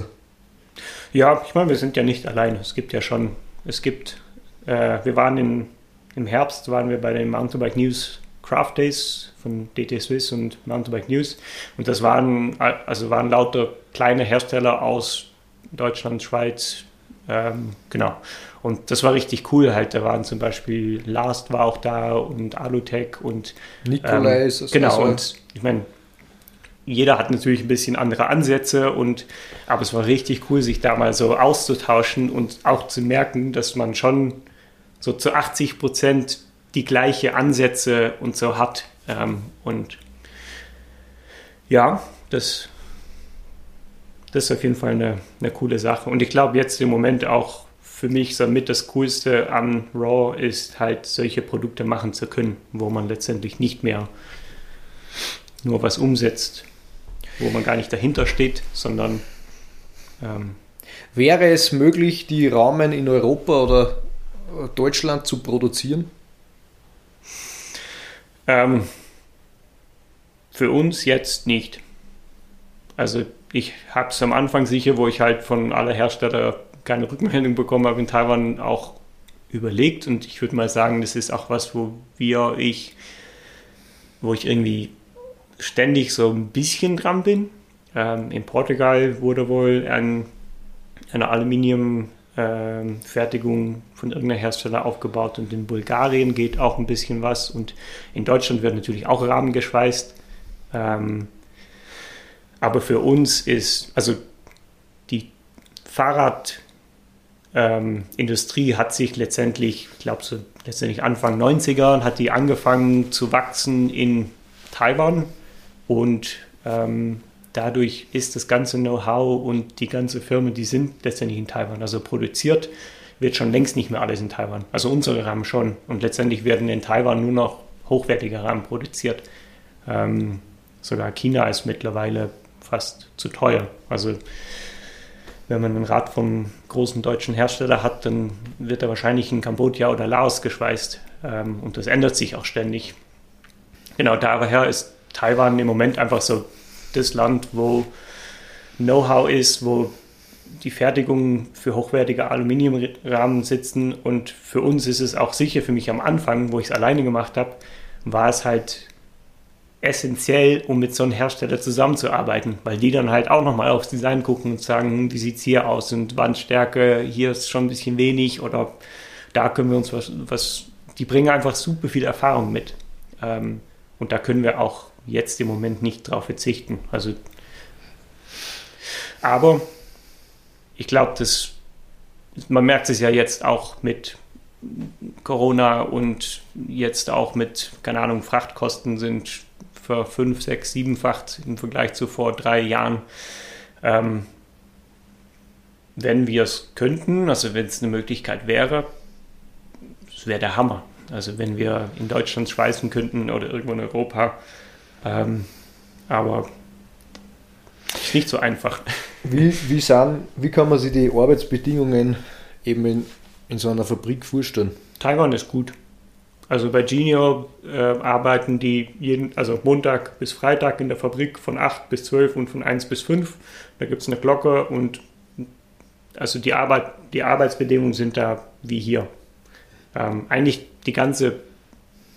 Ja, ich meine, wir sind ja nicht allein. Es gibt ja schon, es gibt, äh, wir waren in, im Herbst, waren wir bei den Mountainbike News Craft Days von DT Swiss und Mountainbike News. Und das waren, also waren lauter kleine Hersteller aus Deutschland, Schweiz, ähm, genau. Und das war richtig cool halt. Da waren zum Beispiel Last war auch da und Alutech und Nikolai ähm, ist es. Genau, und ich meine, jeder hat natürlich ein bisschen andere Ansätze und aber es war richtig cool, sich da mal so auszutauschen und auch zu merken, dass man schon so zu 80 Prozent die gleiche Ansätze und so hat. Ähm, und ja, das, das ist auf jeden Fall eine, eine coole Sache. Und ich glaube jetzt im Moment auch für mich so mit das Coolste an Raw ist halt solche Produkte machen zu können, wo man letztendlich nicht mehr nur was umsetzt, wo man gar nicht dahinter steht, sondern ähm, wäre es möglich, die Rahmen in Europa oder Deutschland zu produzieren? Ähm, für uns jetzt nicht. Also ich habe es am Anfang sicher, wo ich halt von aller Hersteller keine Rückmeldung bekommen habe, in Taiwan auch überlegt und ich würde mal sagen, das ist auch was, wo wir, ich, wo ich irgendwie ständig so ein bisschen dran bin. Ähm, in Portugal wurde wohl ein, eine Aluminiumfertigung ähm, von irgendeiner Hersteller aufgebaut und in Bulgarien geht auch ein bisschen was und in Deutschland wird natürlich auch Rahmen geschweißt. Ähm, aber für uns ist, also die Fahrradindustrie ähm, hat sich letztendlich, ich glaube so letztendlich Anfang 90er, hat die angefangen zu wachsen in Taiwan und ähm, dadurch ist das ganze Know-how und die ganze Firma, die sind letztendlich in Taiwan. Also produziert wird schon längst nicht mehr alles in Taiwan. Also unsere Rahmen schon. Und letztendlich werden in Taiwan nur noch hochwertige Rahmen produziert. Ähm, sogar China ist mittlerweile fast zu teuer. Also wenn man ein Rad vom großen deutschen Hersteller hat, dann wird er wahrscheinlich in Kambodscha oder Laos geschweißt. Ähm, und das ändert sich auch ständig. Genau, daher ist Taiwan im Moment einfach so das Land, wo Know-how ist, wo die Fertigung für hochwertige Aluminiumrahmen sitzen. Und für uns ist es auch sicher, für mich am Anfang, wo ich es alleine gemacht habe, war es halt essentiell, um mit so einem Hersteller zusammenzuarbeiten, weil die dann halt auch nochmal aufs Design gucken und sagen, hm, wie sieht es hier aus und Wandstärke, hier ist schon ein bisschen wenig oder da können wir uns was, was die bringen einfach super viel Erfahrung mit. Ähm, und da können wir auch jetzt im Moment nicht drauf verzichten. Also, aber ich glaube, dass man merkt es ja jetzt auch mit Corona und jetzt auch mit, keine Ahnung, Frachtkosten sind fünf, sechs, siebenfacht im Vergleich zu vor drei Jahren. Ähm, wenn wir es könnten, also wenn es eine Möglichkeit wäre, das wäre der Hammer. Also wenn wir in Deutschland schweißen könnten oder irgendwo in Europa, ähm, aber ist nicht so einfach. Wie, wie, sind, wie kann man sich die Arbeitsbedingungen eben in, in so einer Fabrik vorstellen? Taiwan ist gut. Also bei Genio äh, arbeiten die jeden, also Montag bis Freitag in der Fabrik von 8 bis 12 und von 1 bis 5. Da gibt es eine Glocke und also die, Arbeit, die Arbeitsbedingungen sind da wie hier. Ähm, eigentlich die ganze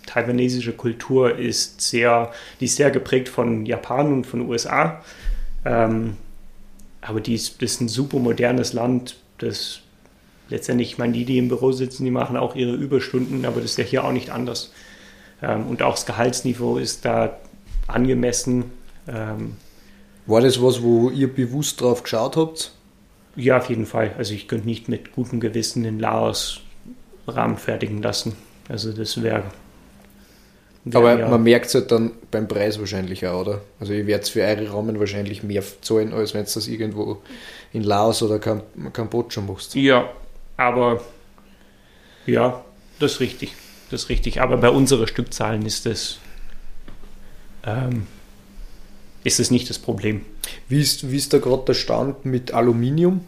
taiwanesische Kultur ist sehr, die ist sehr geprägt von Japan und von den USA. Ähm, aber die ist, das ist ein super modernes Land, das letztendlich, ich meine, die, die im Büro sitzen, die machen auch ihre Überstunden, aber das ist ja hier auch nicht anders. Ähm, und auch das Gehaltsniveau ist da angemessen. Ähm, War das was, wo ihr bewusst drauf geschaut habt? Ja, auf jeden Fall. Also ich könnte nicht mit gutem Gewissen den Laos Rahmen fertigen lassen. Also das wäre aber ja. man merkt es halt dann beim Preis wahrscheinlich auch, oder? Also ihr werdet für eure Rahmen wahrscheinlich mehr zahlen, als wenn du das irgendwo in Laos oder Kam Kambodscha machst. Ja, aber ja, das ist richtig. Das ist richtig. Aber bei unseren Stückzahlen ist das, ähm, ist das nicht das Problem. Wie ist, wie ist da gerade der Stand mit Aluminium?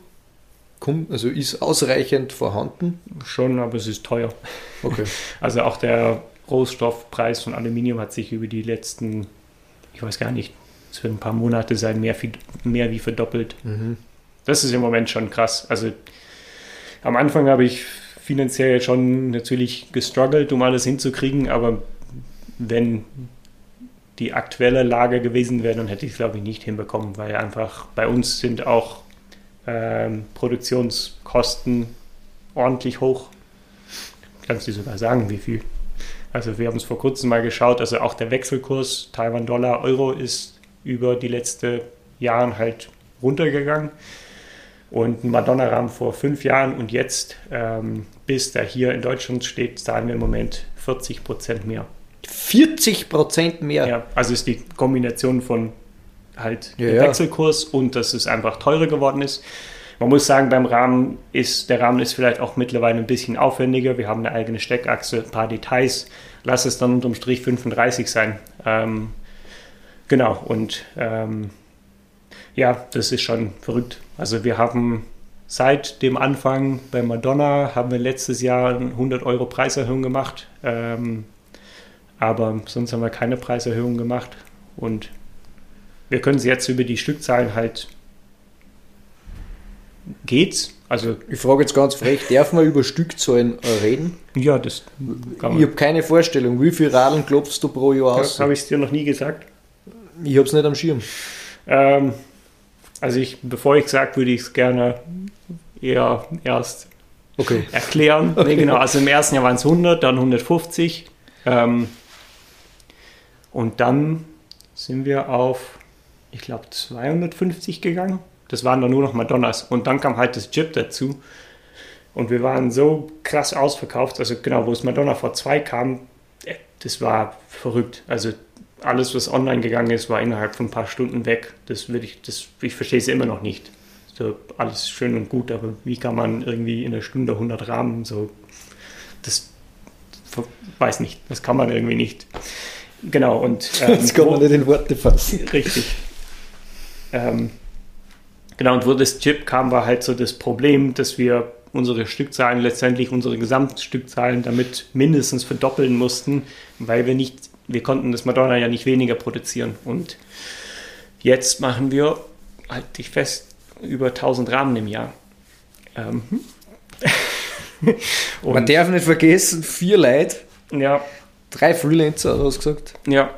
Also ist ausreichend vorhanden? Schon, aber es ist teuer. Okay. Also auch der Rohstoffpreis von Aluminium hat sich über die letzten, ich weiß gar nicht, es wird ein paar Monate sein, mehr, mehr wie verdoppelt. Mhm. Das ist im Moment schon krass. Also am Anfang habe ich finanziell schon natürlich gestruggelt, um alles hinzukriegen, aber wenn die aktuelle Lage gewesen wäre, dann hätte ich es, glaube ich, nicht hinbekommen, weil einfach bei uns sind auch ähm, Produktionskosten ordentlich hoch. Kannst du sogar sagen, wie viel? Also wir haben es vor kurzem mal geschaut, also auch der Wechselkurs Taiwan-Dollar, Euro ist über die letzten Jahre halt runtergegangen. Und ein Madonna-Rahmen vor fünf Jahren und jetzt, ähm, bis der hier in Deutschland steht, zahlen wir im Moment 40 Prozent mehr. 40 Prozent mehr? Ja, also ist die Kombination von halt ja, ja. Wechselkurs und dass es einfach teurer geworden ist. Man muss sagen, beim Rahmen ist, der Rahmen ist vielleicht auch mittlerweile ein bisschen aufwendiger. Wir haben eine eigene Steckachse, ein paar Details. Lass es dann unterm Strich 35 sein. Ähm, genau, und ähm, ja, das ist schon verrückt. Also wir haben seit dem Anfang bei Madonna haben wir letztes Jahr eine 100 Euro Preiserhöhung gemacht. Ähm, aber sonst haben wir keine Preiserhöhung gemacht. Und wir können es jetzt über die Stückzahlen halt geht's, Also, Ich frage jetzt ganz frech, darf man über Stückzahlen reden? ja, das kann Ich man. habe keine Vorstellung, wie viel Radeln klopfst du pro Jahr aus? Habe ich dir noch nie gesagt. Ich habe es nicht am Schirm. Ähm, also ich, bevor ich sage, würde ich es gerne eher erst Okay. erklären. Okay. Nee, genau, also im ersten Jahr waren es 100, dann 150. Ähm, und dann sind wir auf, ich glaube, 250 gegangen. Das waren dann nur noch Madonnas. Und dann kam halt das Chip dazu. Und wir waren so krass ausverkauft. Also genau, wo es Madonna vor zwei kam, äh, das war verrückt. Also alles, was online gegangen ist, war innerhalb von ein paar Stunden weg. Das würde ich, das, ich verstehe es immer noch nicht. So, alles schön und gut, aber wie kann man irgendwie in einer Stunde 100 Rahmen so, das weiß nicht, das kann man irgendwie nicht. Genau, und ähm, Das kann man nicht in Worte fassen. Richtig. Ähm, genau, und wo das Chip kam, war halt so das Problem, dass wir unsere Stückzahlen, letztendlich unsere Gesamtstückzahlen damit mindestens verdoppeln mussten, weil wir nicht, wir konnten das Madonna ja nicht weniger produzieren. Und jetzt machen wir, halt dich fest, über 1000 Rahmen im Jahr. Ähm, Man und, darf nicht vergessen, vier Leute, ja, drei Freelancer, hast du gesagt. ja.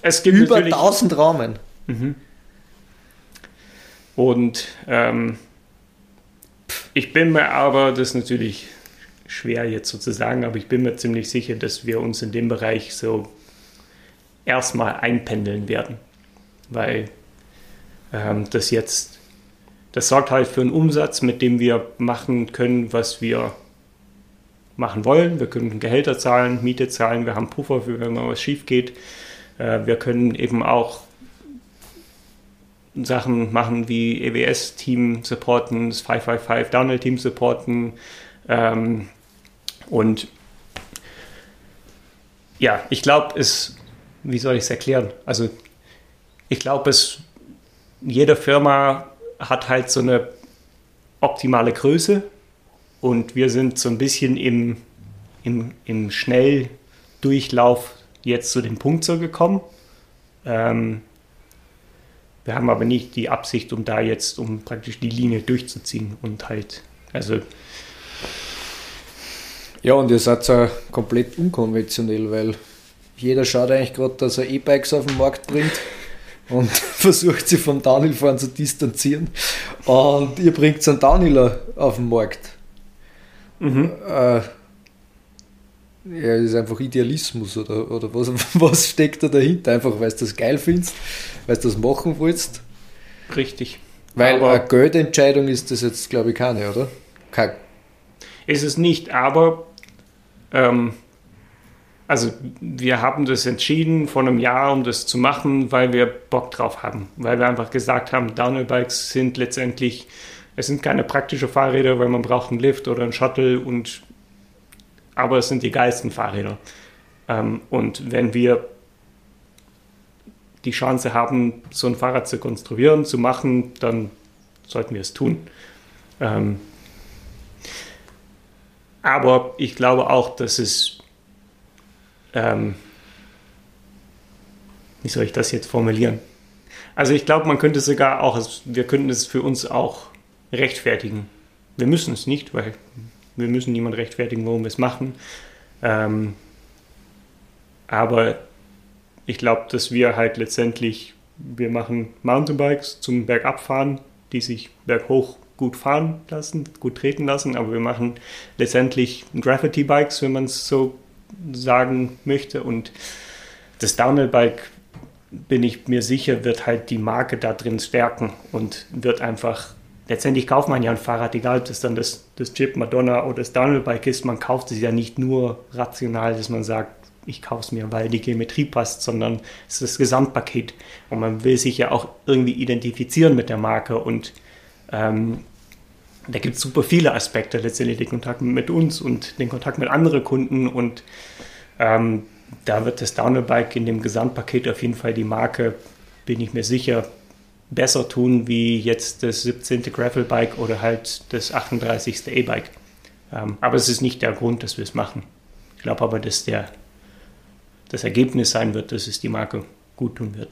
Es gibt Über natürlich 1000 Rahmen. Und ähm, ich bin mir aber, das ist natürlich schwer jetzt so zu sagen, aber ich bin mir ziemlich sicher, dass wir uns in dem Bereich so erstmal einpendeln werden. Weil ähm, das jetzt, das sorgt halt für einen Umsatz, mit dem wir machen können, was wir machen wollen. Wir können Gehälter zahlen, Miete zahlen, wir haben Puffer für, wenn mal was schief geht. Äh, wir können eben auch Sachen machen wie EWS-Team supporten, das 555 Downhill-Team supporten ähm, und ja, ich glaube, es, wie soll ich es erklären? Also, ich glaube, jede Firma hat halt so eine optimale Größe und wir sind so ein bisschen im, im, im Schnelldurchlauf jetzt zu dem Punkt so gekommen. Ähm, wir haben aber nicht die Absicht, um da jetzt, um praktisch die Linie durchzuziehen und halt, also Ja, und ihr seid ja komplett unkonventionell, weil jeder schaut eigentlich gerade, dass er E-Bikes auf den Markt bringt und versucht sie vom Downhill-Fahren zu distanzieren. Und ihr bringt einen Downhiller auf den Markt. mhm. Äh, ja, das ist einfach Idealismus oder, oder was, was steckt da dahinter? Einfach, weil du das geil findest, weil du das machen willst. richtig. Weil Aber- eine Geldentscheidung ist das jetzt, glaube ich, keine, oder? Kein, Ist es nicht, aber ähm, also wir haben das entschieden vor einem Jahr, um das zu machen, weil wir Bock drauf haben. Weil wir einfach gesagt haben, Downhill-Bikes sind letztendlich, es sind keine praktischen Fahrräder, weil man braucht einen Lift oder einen Shuttle und aber es sind die geilsten Fahrräder. Ähm, und wenn wir die Chance haben, so ein Fahrrad zu konstruieren, zu machen, dann sollten wir es tun. Ähm, aber ich glaube auch, dass es, ähm, wie soll ich das jetzt formulieren? Also ich glaube, man könnte sogar auch, wir könnten es für uns auch rechtfertigen. Wir müssen es nicht, weil wir müssen niemand rechtfertigen, warum wir es machen. Ähm, aber ich glaube, dass wir halt letztendlich, wir machen Mountainbikes zum Bergabfahren, die sich berghoch gut fahren lassen, gut treten lassen, aber wir machen letztendlich Graffiti-Bikes, wenn man es so sagen möchte. Und das Downhill-Bike, bin ich mir sicher, wird halt die Marke da drin stärken und wird einfach, letztendlich kauft man ja ein Fahrrad, egal ob das dann das, das Jeep, Madonna oder das Downhill-Bike ist, man kauft es ja nicht nur rational, dass man sagt, ich kaufe es mir, weil die Geometrie passt, sondern es ist das Gesamtpaket. Und man will sich ja auch irgendwie identifizieren mit der Marke und ähm, da gibt es super viele Aspekte, letztendlich den Kontakt mit uns und den Kontakt mit anderen Kunden und ähm, da wird das Downhill-Bike in dem Gesamtpaket auf jeden Fall die Marke, bin ich mir sicher, besser tun wie jetzt das 17. Gravel-Bike oder halt das 38. E-Bike. Ähm, aber es ist nicht der Grund, dass wir es machen. Ich glaube aber, dass der, das Ergebnis sein wird, dass es die Marke gut tun wird.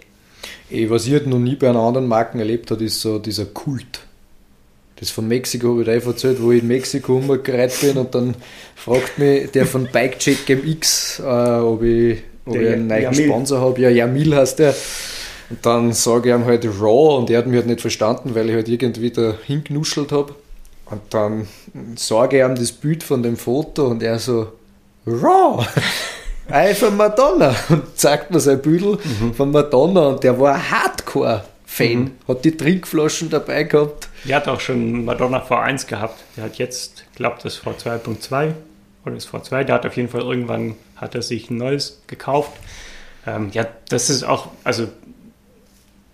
Eh, was ich halt noch nie bei einer anderen Marken erlebt habe, ist so dieser Kult. Das von Mexiko habe ich einfach erzählt, wo ich in Mexiko umgereiht bin und dann fragt mich der von Bikecheck MX, äh, ob ich, ob ich einen neuen Jamil. Sponsor habe. Ja, Jamil heißt der. Und dann sage ich ihm halt Raw und er hat mich halt nicht verstanden, weil ich halt irgendwie da hingenuschelt habe. Und dann sage ich ihm das Bild von dem Foto und er so, Raw! Einfach Madonna! Und zeigt mir sein Büdel mhm. von Madonna und der war Hardcore-Fan. Mhm. Hat die Trinkflaschen dabei gehabt. Er hat auch schon Madonna V1 gehabt. Der hat jetzt, glaubt das V2.2 oder das V2. Der hat auf jeden Fall irgendwann hat er sich ein neues gekauft. Ähm, ja, das ist auch, also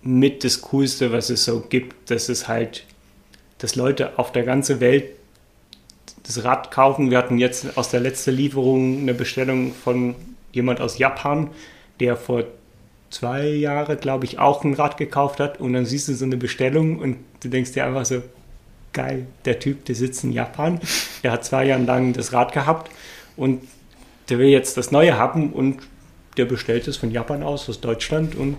mit das Coolste, was es so gibt, dass es halt, dass Leute auf der ganzen Welt das Rad kaufen. Wir hatten jetzt aus der letzten Lieferung eine Bestellung von jemand aus Japan, der vor zwei Jahren, glaube ich, auch ein Rad gekauft hat. Und dann siehst du so eine Bestellung und du denkst dir einfach so, geil, der Typ, der sitzt in Japan, der hat zwei Jahre lang das Rad gehabt und der will jetzt das Neue haben und der bestellt es von Japan aus, aus Deutschland und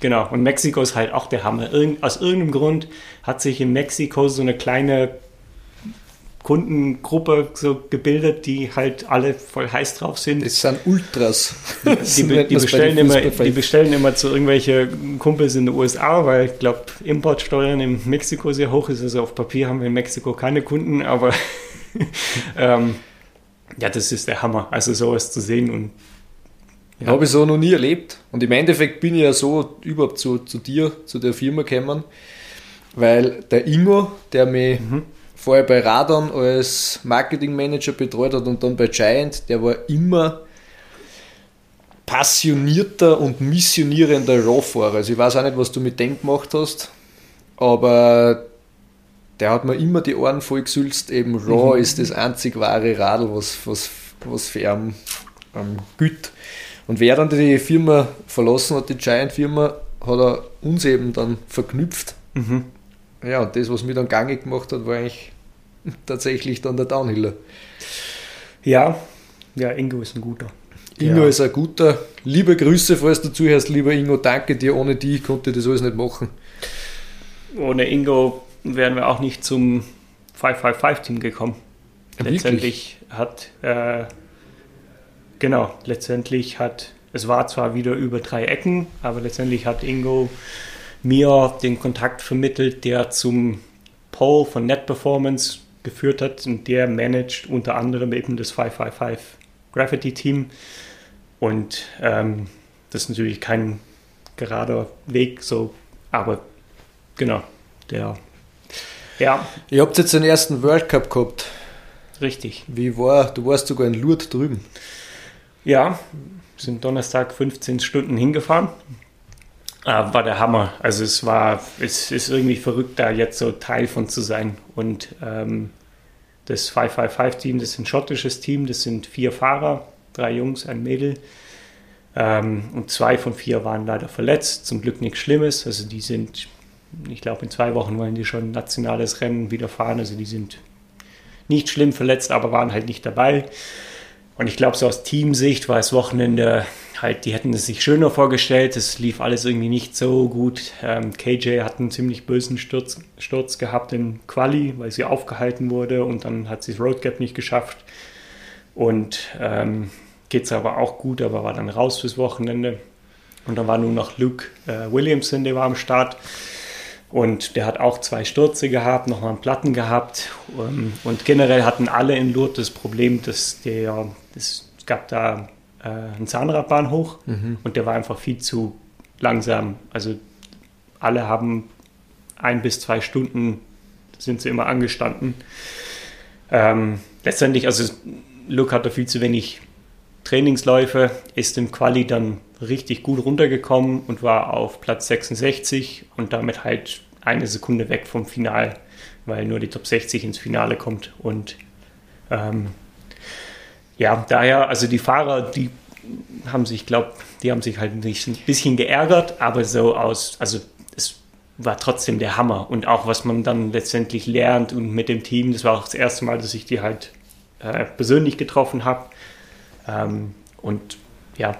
Genau, und Mexiko ist halt auch der Hammer. Irgend, aus irgendeinem Grund hat sich in Mexiko so eine kleine Kundengruppe so gebildet, die halt alle voll heiß drauf sind. Das sind Ultras. Die, die, die bestellen, immer, die bestellen immer zu irgendwelchen Kumpels in den USA, weil ich glaube, Importsteuern in Mexiko sehr hoch ist. Also auf Papier haben wir in Mexiko keine Kunden, aber ähm, ja, das ist der Hammer. Also sowas zu sehen und ja. Habe ich so noch nie erlebt. Und im Endeffekt bin ich ja so überhaupt zu, zu dir, zu der Firma gekommen, weil der Ingo, der mich mhm. Vorher bei Radon als Marketingmanager betreut hat und dann bei Giant, der war immer passionierter und missionierender RAW-Fahrer. Also ich weiß auch nicht, was du mit dem gemacht hast, aber der hat mir immer die Ohren vollgesülzt, eben RAW mhm. ist das einzig wahre Radl, was, was, was für ihn ähm, gilt. Und wer dann die Firma verlassen hat, die Giant-Firma, hat er uns eben dann verknüpft. Mhm. Ja, und das, was mir dann gangig gemacht hat, war eigentlich tatsächlich dann der Downhiller. Ja, ja, Ingo ist ein guter. Ingo ja. ist ein guter. Liebe Grüße, falls du zuhörst, lieber Ingo, danke dir. Ohne dich konnte ich das alles nicht machen. Ohne Ingo wären wir auch nicht zum 555-Team gekommen. Ja, Letztendlich hat äh, Genau, letztendlich hat, es war zwar wieder über drei Ecken, aber letztendlich hat Ingo mir den Kontakt vermittelt, der zum Paul von Net Performance geführt hat und der managt unter anderem eben das 555 Graffiti Team. Und ähm, das ist natürlich kein gerader Weg, so, aber genau, der, ja. Ihr habt jetzt den ersten World Cup gehabt. Richtig. Wie war, du warst sogar in Lourdes drüben. Ja, sind Donnerstag 15 Stunden hingefahren. Ah, war der Hammer. Also es war, es ist irgendwie verrückt, da jetzt so Teil von zu sein. Und ähm, das 555-Team, das ist ein schottisches Team, das sind vier Fahrer, drei Jungs, ein Mädel. Ähm, und zwei von vier waren leider verletzt, zum Glück nichts Schlimmes. Also die sind, ich glaube, in zwei Wochen wollen die schon ein nationales Rennen wieder fahren. Also die sind nicht schlimm verletzt, aber waren halt nicht dabei. Und ich glaube, so aus Teamsicht war das Wochenende halt, die hätten es sich schöner vorgestellt. Es lief alles irgendwie nicht so gut. Ähm, KJ hat einen ziemlich bösen Sturz, Sturz gehabt in Quali, weil sie aufgehalten wurde und dann hat sie das Roadgap nicht geschafft. Und ähm, geht es aber auch gut, aber war dann raus fürs Wochenende. Und dann war nur noch Luke äh, Williamson, der war am Start. Und der hat auch zwei Stürze gehabt, nochmal einen Platten gehabt. Ähm, und generell hatten alle in Lourdes das Problem, dass der, es gab da äh, einen Zahnradbahnhoch mhm. und der war einfach viel zu langsam. Also alle haben ein bis zwei Stunden sind sie immer angestanden. Ähm, letztendlich, also Luke hatte viel zu wenig Trainingsläufe, ist im Quali dann richtig gut runtergekommen und war auf Platz 66 und damit halt eine Sekunde weg vom Final, weil nur die Top 60 ins Finale kommt. Und ähm, ja, daher, also die Fahrer, die haben sich, glaube die haben sich halt ein bisschen geärgert, aber so aus, also es war trotzdem der Hammer. Und auch was man dann letztendlich lernt und mit dem Team, das war auch das erste Mal, dass ich die halt äh, persönlich getroffen habe. Ähm, und ja,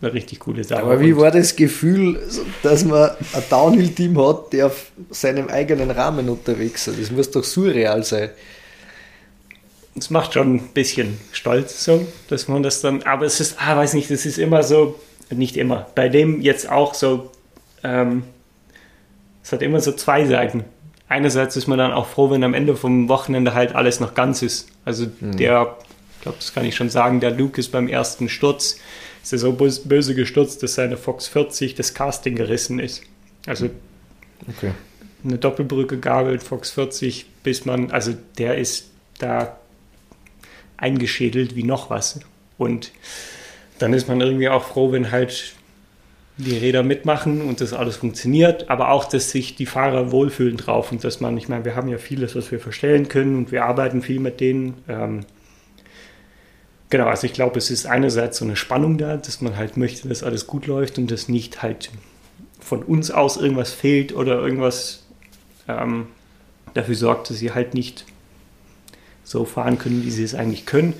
eine richtig coole Sache. Aber wie war das Gefühl, dass man ein Downhill-Team hat, der auf seinem eigenen Rahmen unterwegs ist? Das muss doch surreal sein. Es macht schon ein bisschen stolz, so, dass man das dann, aber es ist, ah, weiß nicht, das ist immer so, nicht immer, bei dem jetzt auch so, ähm, es hat immer so zwei Seiten. Einerseits ist man dann auch froh, wenn am Ende vom Wochenende halt alles noch ganz ist. Also mhm. der, ich glaube, das kann ich schon sagen, der Luke ist beim ersten Sturz, ist er so böse gestürzt, dass seine Fox 40 das Casting gerissen ist. Also okay. eine Doppelbrücke gabelt, Fox 40, bis man, also der ist da eingeschädelt wie noch was. Und dann ist man irgendwie auch froh, wenn halt die Räder mitmachen und das alles funktioniert, aber auch, dass sich die Fahrer wohlfühlen drauf und dass man, ich meine, wir haben ja vieles, was wir verstellen können und wir arbeiten viel mit denen. Ähm, genau, also ich glaube, es ist einerseits so eine Spannung da, dass man halt möchte, dass alles gut läuft und dass nicht halt von uns aus irgendwas fehlt oder irgendwas ähm, dafür sorgt, dass sie halt nicht so fahren können, wie sie es eigentlich können.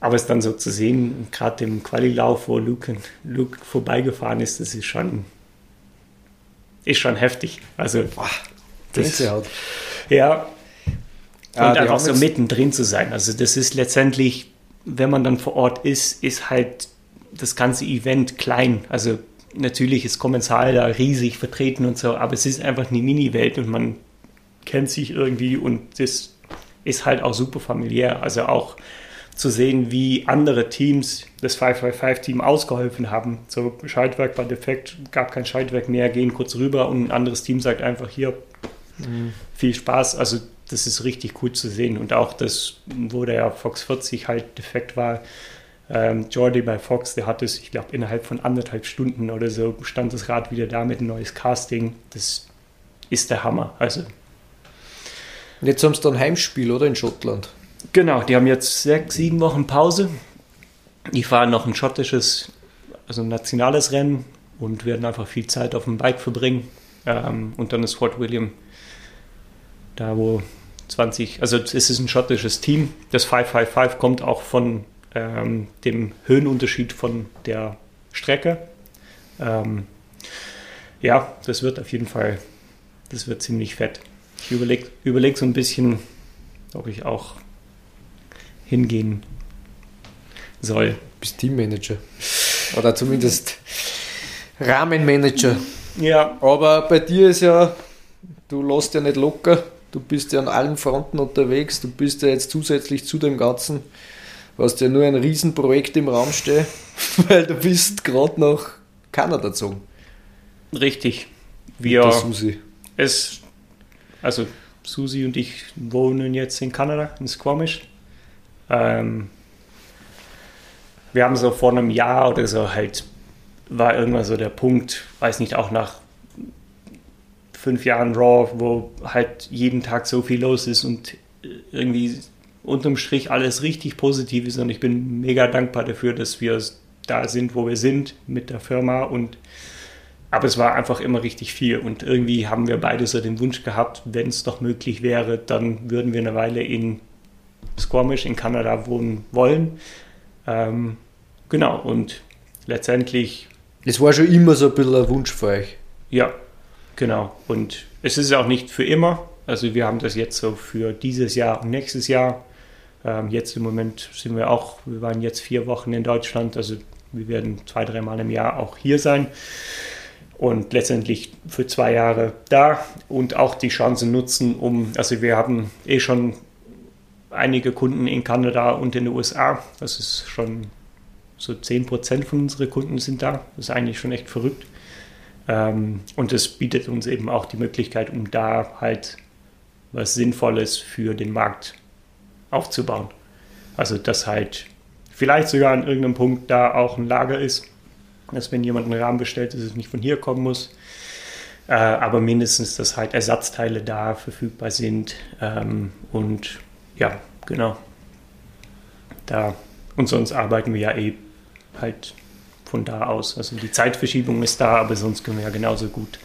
Aber es dann so zu sehen, gerade im Qualilauf, wo Luke, Luke vorbeigefahren ist, das ist schon, ist schon heftig. Also, Boah, das, das ja. Und ja, einfach so mittendrin zu sein. Also, das ist letztendlich, wenn man dann vor Ort ist, ist halt das ganze Event klein. Also, natürlich ist Kommensal da riesig vertreten und so, aber es ist einfach eine Mini-Welt und man kennt sich irgendwie und das ist halt auch super familiär. Also auch zu sehen, wie andere Teams das 555-Team ausgeholfen haben. So, Schaltwerk war defekt, gab kein Schaltwerk mehr, gehen kurz rüber und ein anderes Team sagt einfach hier, mhm. viel Spaß. Also das ist richtig cool zu sehen. Und auch das, wo der Fox 40 halt defekt war, ähm, Jordi bei Fox, der hat es, ich glaube, innerhalb von anderthalb Stunden oder so stand das Rad wieder da mit ein neues Casting. Das ist der Hammer. Also. Jetzt haben sie dann Heimspiel, oder? In Schottland. Genau, die haben jetzt sechs, sieben Wochen Pause. Die fahren noch ein schottisches, also ein nationales Rennen und werden einfach viel Zeit auf dem Bike verbringen. Ähm, und dann ist Fort William da, wo 20, also es ist ein schottisches Team. Das 555 kommt auch von ähm, dem Höhenunterschied von der Strecke. Ähm, ja, das wird auf jeden Fall, das wird ziemlich fett. Ich überlege überleg so ein bisschen, ob ich auch hingehen soll. Bist Teammanager. Oder zumindest Rahmenmanager. Ja. Aber bei dir ist ja, du lässt ja nicht locker. Du bist ja an allen Fronten unterwegs. Du bist ja jetzt zusätzlich zu dem Ganzen, hast ja nur ein Riesenprojekt im Raum stehen, weil du bist gerade nach Kanada gezogen. Richtig. Wir. Es, also Susi und ich wohnen jetzt in Kanada, in Squamish. Ähm, wir haben so vor einem Jahr oder so halt, war irgendwann so der Punkt, weiß nicht, auch nach fünf Jahren Raw, wo halt jeden Tag so viel los ist und irgendwie unterm Strich alles richtig positiv ist und ich bin mega dankbar dafür, dass wir da sind, wo wir sind mit der Firma und aber es war einfach immer richtig viel und irgendwie haben wir beide so den Wunsch gehabt, wenn es doch möglich wäre, dann würden wir eine Weile in Squamish in Kanada wohnen wollen. Ähm, genau, und letztendlich. Es war schon immer so ein bisschen ein Wunsch für euch. Ja, genau. Und es ist auch nicht für immer. Also wir haben das jetzt so für dieses Jahr und nächstes Jahr. Ähm, jetzt im Moment sind wir auch, wir waren jetzt vier Wochen in Deutschland, also wir werden zwei, dreimal im Jahr auch hier sein und letztendlich für zwei Jahre da und auch die Chance nutzen, um, also wir haben eh schon einige Kunden in Kanada und in den USA. Das ist schon so 10% von unseren Kunden sind da. Das ist eigentlich schon echt verrückt. Ähm, und es bietet uns eben auch die Möglichkeit, um da halt was Sinnvolles für den Markt aufzubauen. Also, dass halt vielleicht sogar an irgendeinem Punkt da auch ein Lager ist, dass wenn jemand einen Rahmen bestellt, dass es nicht von hier kommen muss. Äh, aber mindestens, dass halt Ersatzteile da verfügbar sind ähm, und ja, genau. Da, und sonst arbeiten wir ja eh halt von da aus. Also die Zeitverschiebung ist da, aber sonst können wir ja genauso gut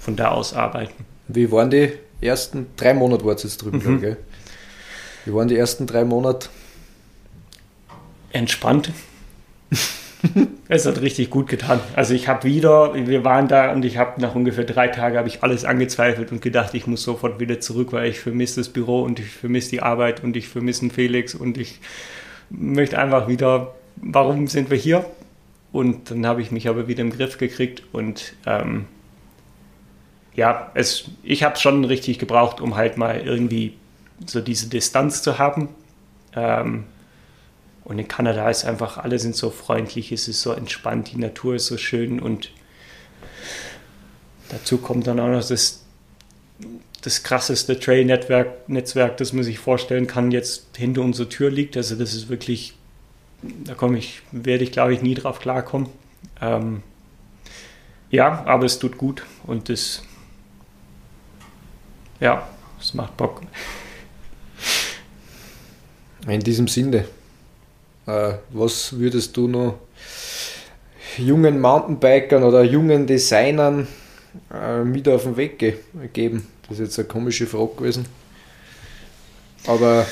von da aus arbeiten. Wie waren die ersten drei Monate, war es jetzt drüben, mhm. gell? Wie waren die ersten drei Monate? Entspannt. es hat richtig gut getan. Also ich habe wieder, wir waren da und ich habe nach ungefähr drei Tagen habe ich alles angezweifelt und gedacht, ich muss sofort wieder zurück, weil ich vermisse das Büro und ich vermisse die Arbeit und ich vermisse Felix und ich möchte einfach wieder, warum sind wir hier? Und dann habe ich mich aber wieder im Griff gekriegt und ähm, ja, es, ich habe es schon richtig gebraucht, um halt mal irgendwie so diese Distanz zu haben. Ähm, und in Kanada ist einfach, alle sind so freundlich, es ist so entspannt, die Natur ist so schön und dazu kommt dann auch noch das, das krasseste Trail-Netzwerk, Netzwerk, das man sich vorstellen kann, jetzt hinter unserer Tür liegt. Also das ist wirklich, da komme ich, werde ich glaube ich nie drauf klarkommen. Ähm, ja, aber es tut gut und das, ja, es macht Bock. In diesem Sinne, was würdest du noch jungen Mountainbikern oder jungen Designern äh, mit auf den Weg ge geben? Das ist jetzt eine komische Frage gewesen. Aber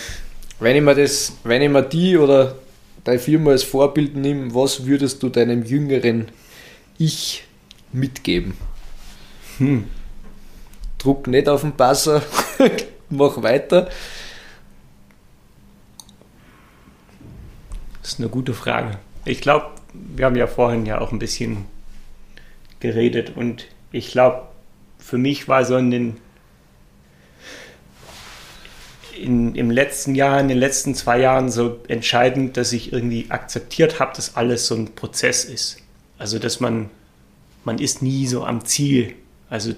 wenn ich mir das, wenn ich mir die oder deine Firma als Vorbild nehme, was würdest du deinem jüngeren Ich mitgeben? Hm. Druck nicht auf den Passer, mach weiter. Ist eine gute Frage. Ich glaube, wir haben ja vorhin ja auch ein bisschen geredet und ich glaube, für mich war so in den in, im letzten Jahr, in den letzten zwei Jahren so entscheidend, dass ich irgendwie akzeptiert habe, dass alles so ein Prozess ist. Also dass man, man ist nie so am Ziel. Also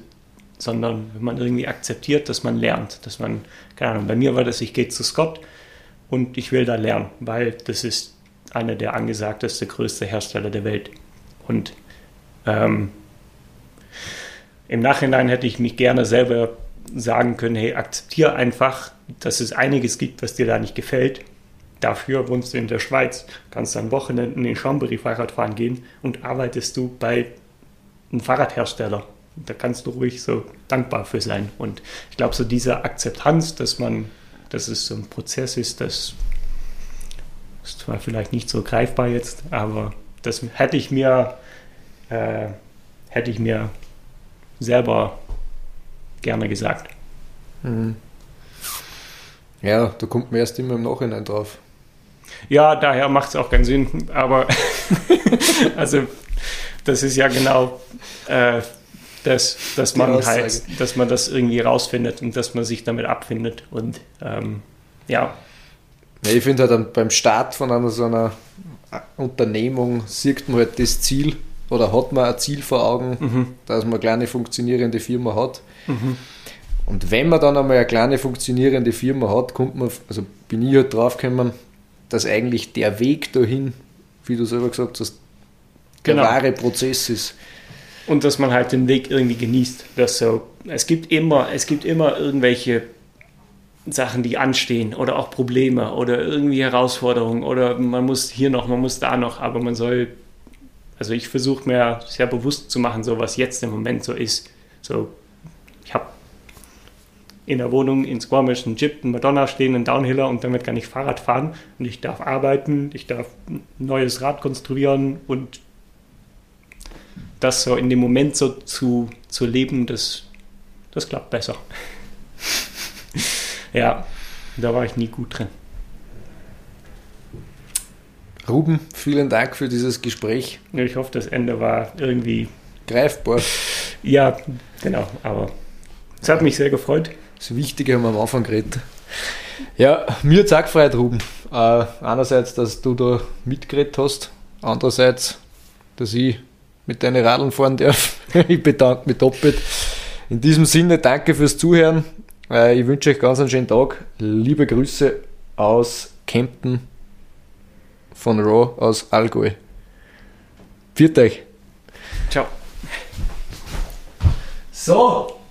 sondern wenn man irgendwie akzeptiert, dass man lernt, dass man, keine Ahnung, bei mir war das, ich gehe zu Scott und ich will da lernen, weil das ist einer der angesagteste, größte Hersteller der Welt. Und ähm, im Nachhinein hätte ich mich gerne selber sagen können, hey, akzeptiere einfach, dass es einiges gibt, was dir da nicht gefällt. Dafür wohnst du in der Schweiz, kannst dann Wochenenden in Chambéry Fahrrad fahren gehen und arbeitest du bei einem Fahrradhersteller. Da kannst du ruhig so dankbar für sein. Und ich glaube, so diese Akzeptanz, dass man, dass es so ein Prozess ist, das ist zwar vielleicht nicht so greifbar jetzt, aber das hätte ich mir, äh, hätte ich mir selber gerne gesagt. Mhm. Ja, da kommt man erst immer im Nachhinein drauf. Ja, daher macht es auch keinen Sinn, aber also das ist ja genau äh, das, dass man halt, dass man das irgendwie rausfindet und dass man sich damit abfindet und ähm, ja, ja, ich finde halt beim Start von einer so einer Unternehmung sieht man halt das Ziel oder hat man ein Ziel vor Augen, mhm. dass man eine kleine funktionierende Firma hat. Mhm. Und wenn man dann einmal eine kleine funktionierende Firma hat, kommt man, also bin ich halt drauf gekommen, dass eigentlich der Weg dahin, wie du selber gesagt hast, der genau. wahre Prozess ist. Und dass man halt den Weg irgendwie genießt. Dass so, es gibt immer, es gibt immer irgendwelche Sachen, die anstehen oder auch Probleme oder irgendwie Herausforderungen oder man muss hier noch, man muss da noch, aber man soll, also ich versuche mir sehr bewusst zu machen, so was jetzt im Moment so ist. So, ich habe in der Wohnung in Squamish einen Jeep, einen Madonna stehen, einen Downhiller und damit kann ich Fahrrad fahren und ich darf arbeiten, ich darf ein neues Rad konstruieren und das so in dem Moment so zu, zu leben, das, das klappt besser. Ja, da war ich nie gut drin. Ruben, vielen Dank für dieses Gespräch. Ich hoffe, das Ende war irgendwie greifbar. Ja, genau, aber es hat mich sehr gefreut. Das Wichtige haben wir am Anfang geredet. Ja, mir auch gefreut, Ruben. Äh, einerseits, dass du da mitgeredet hast, andererseits, dass ich mit deinen Radeln fahren darf. ich bedanke mich doppelt. In diesem Sinne, danke fürs Zuhören. Äh, ich wünsche euch ganz einen schönen Tag. Liebe Grüße aus Kempten von Raw aus Allgäu. Viert euch. Ciao. So.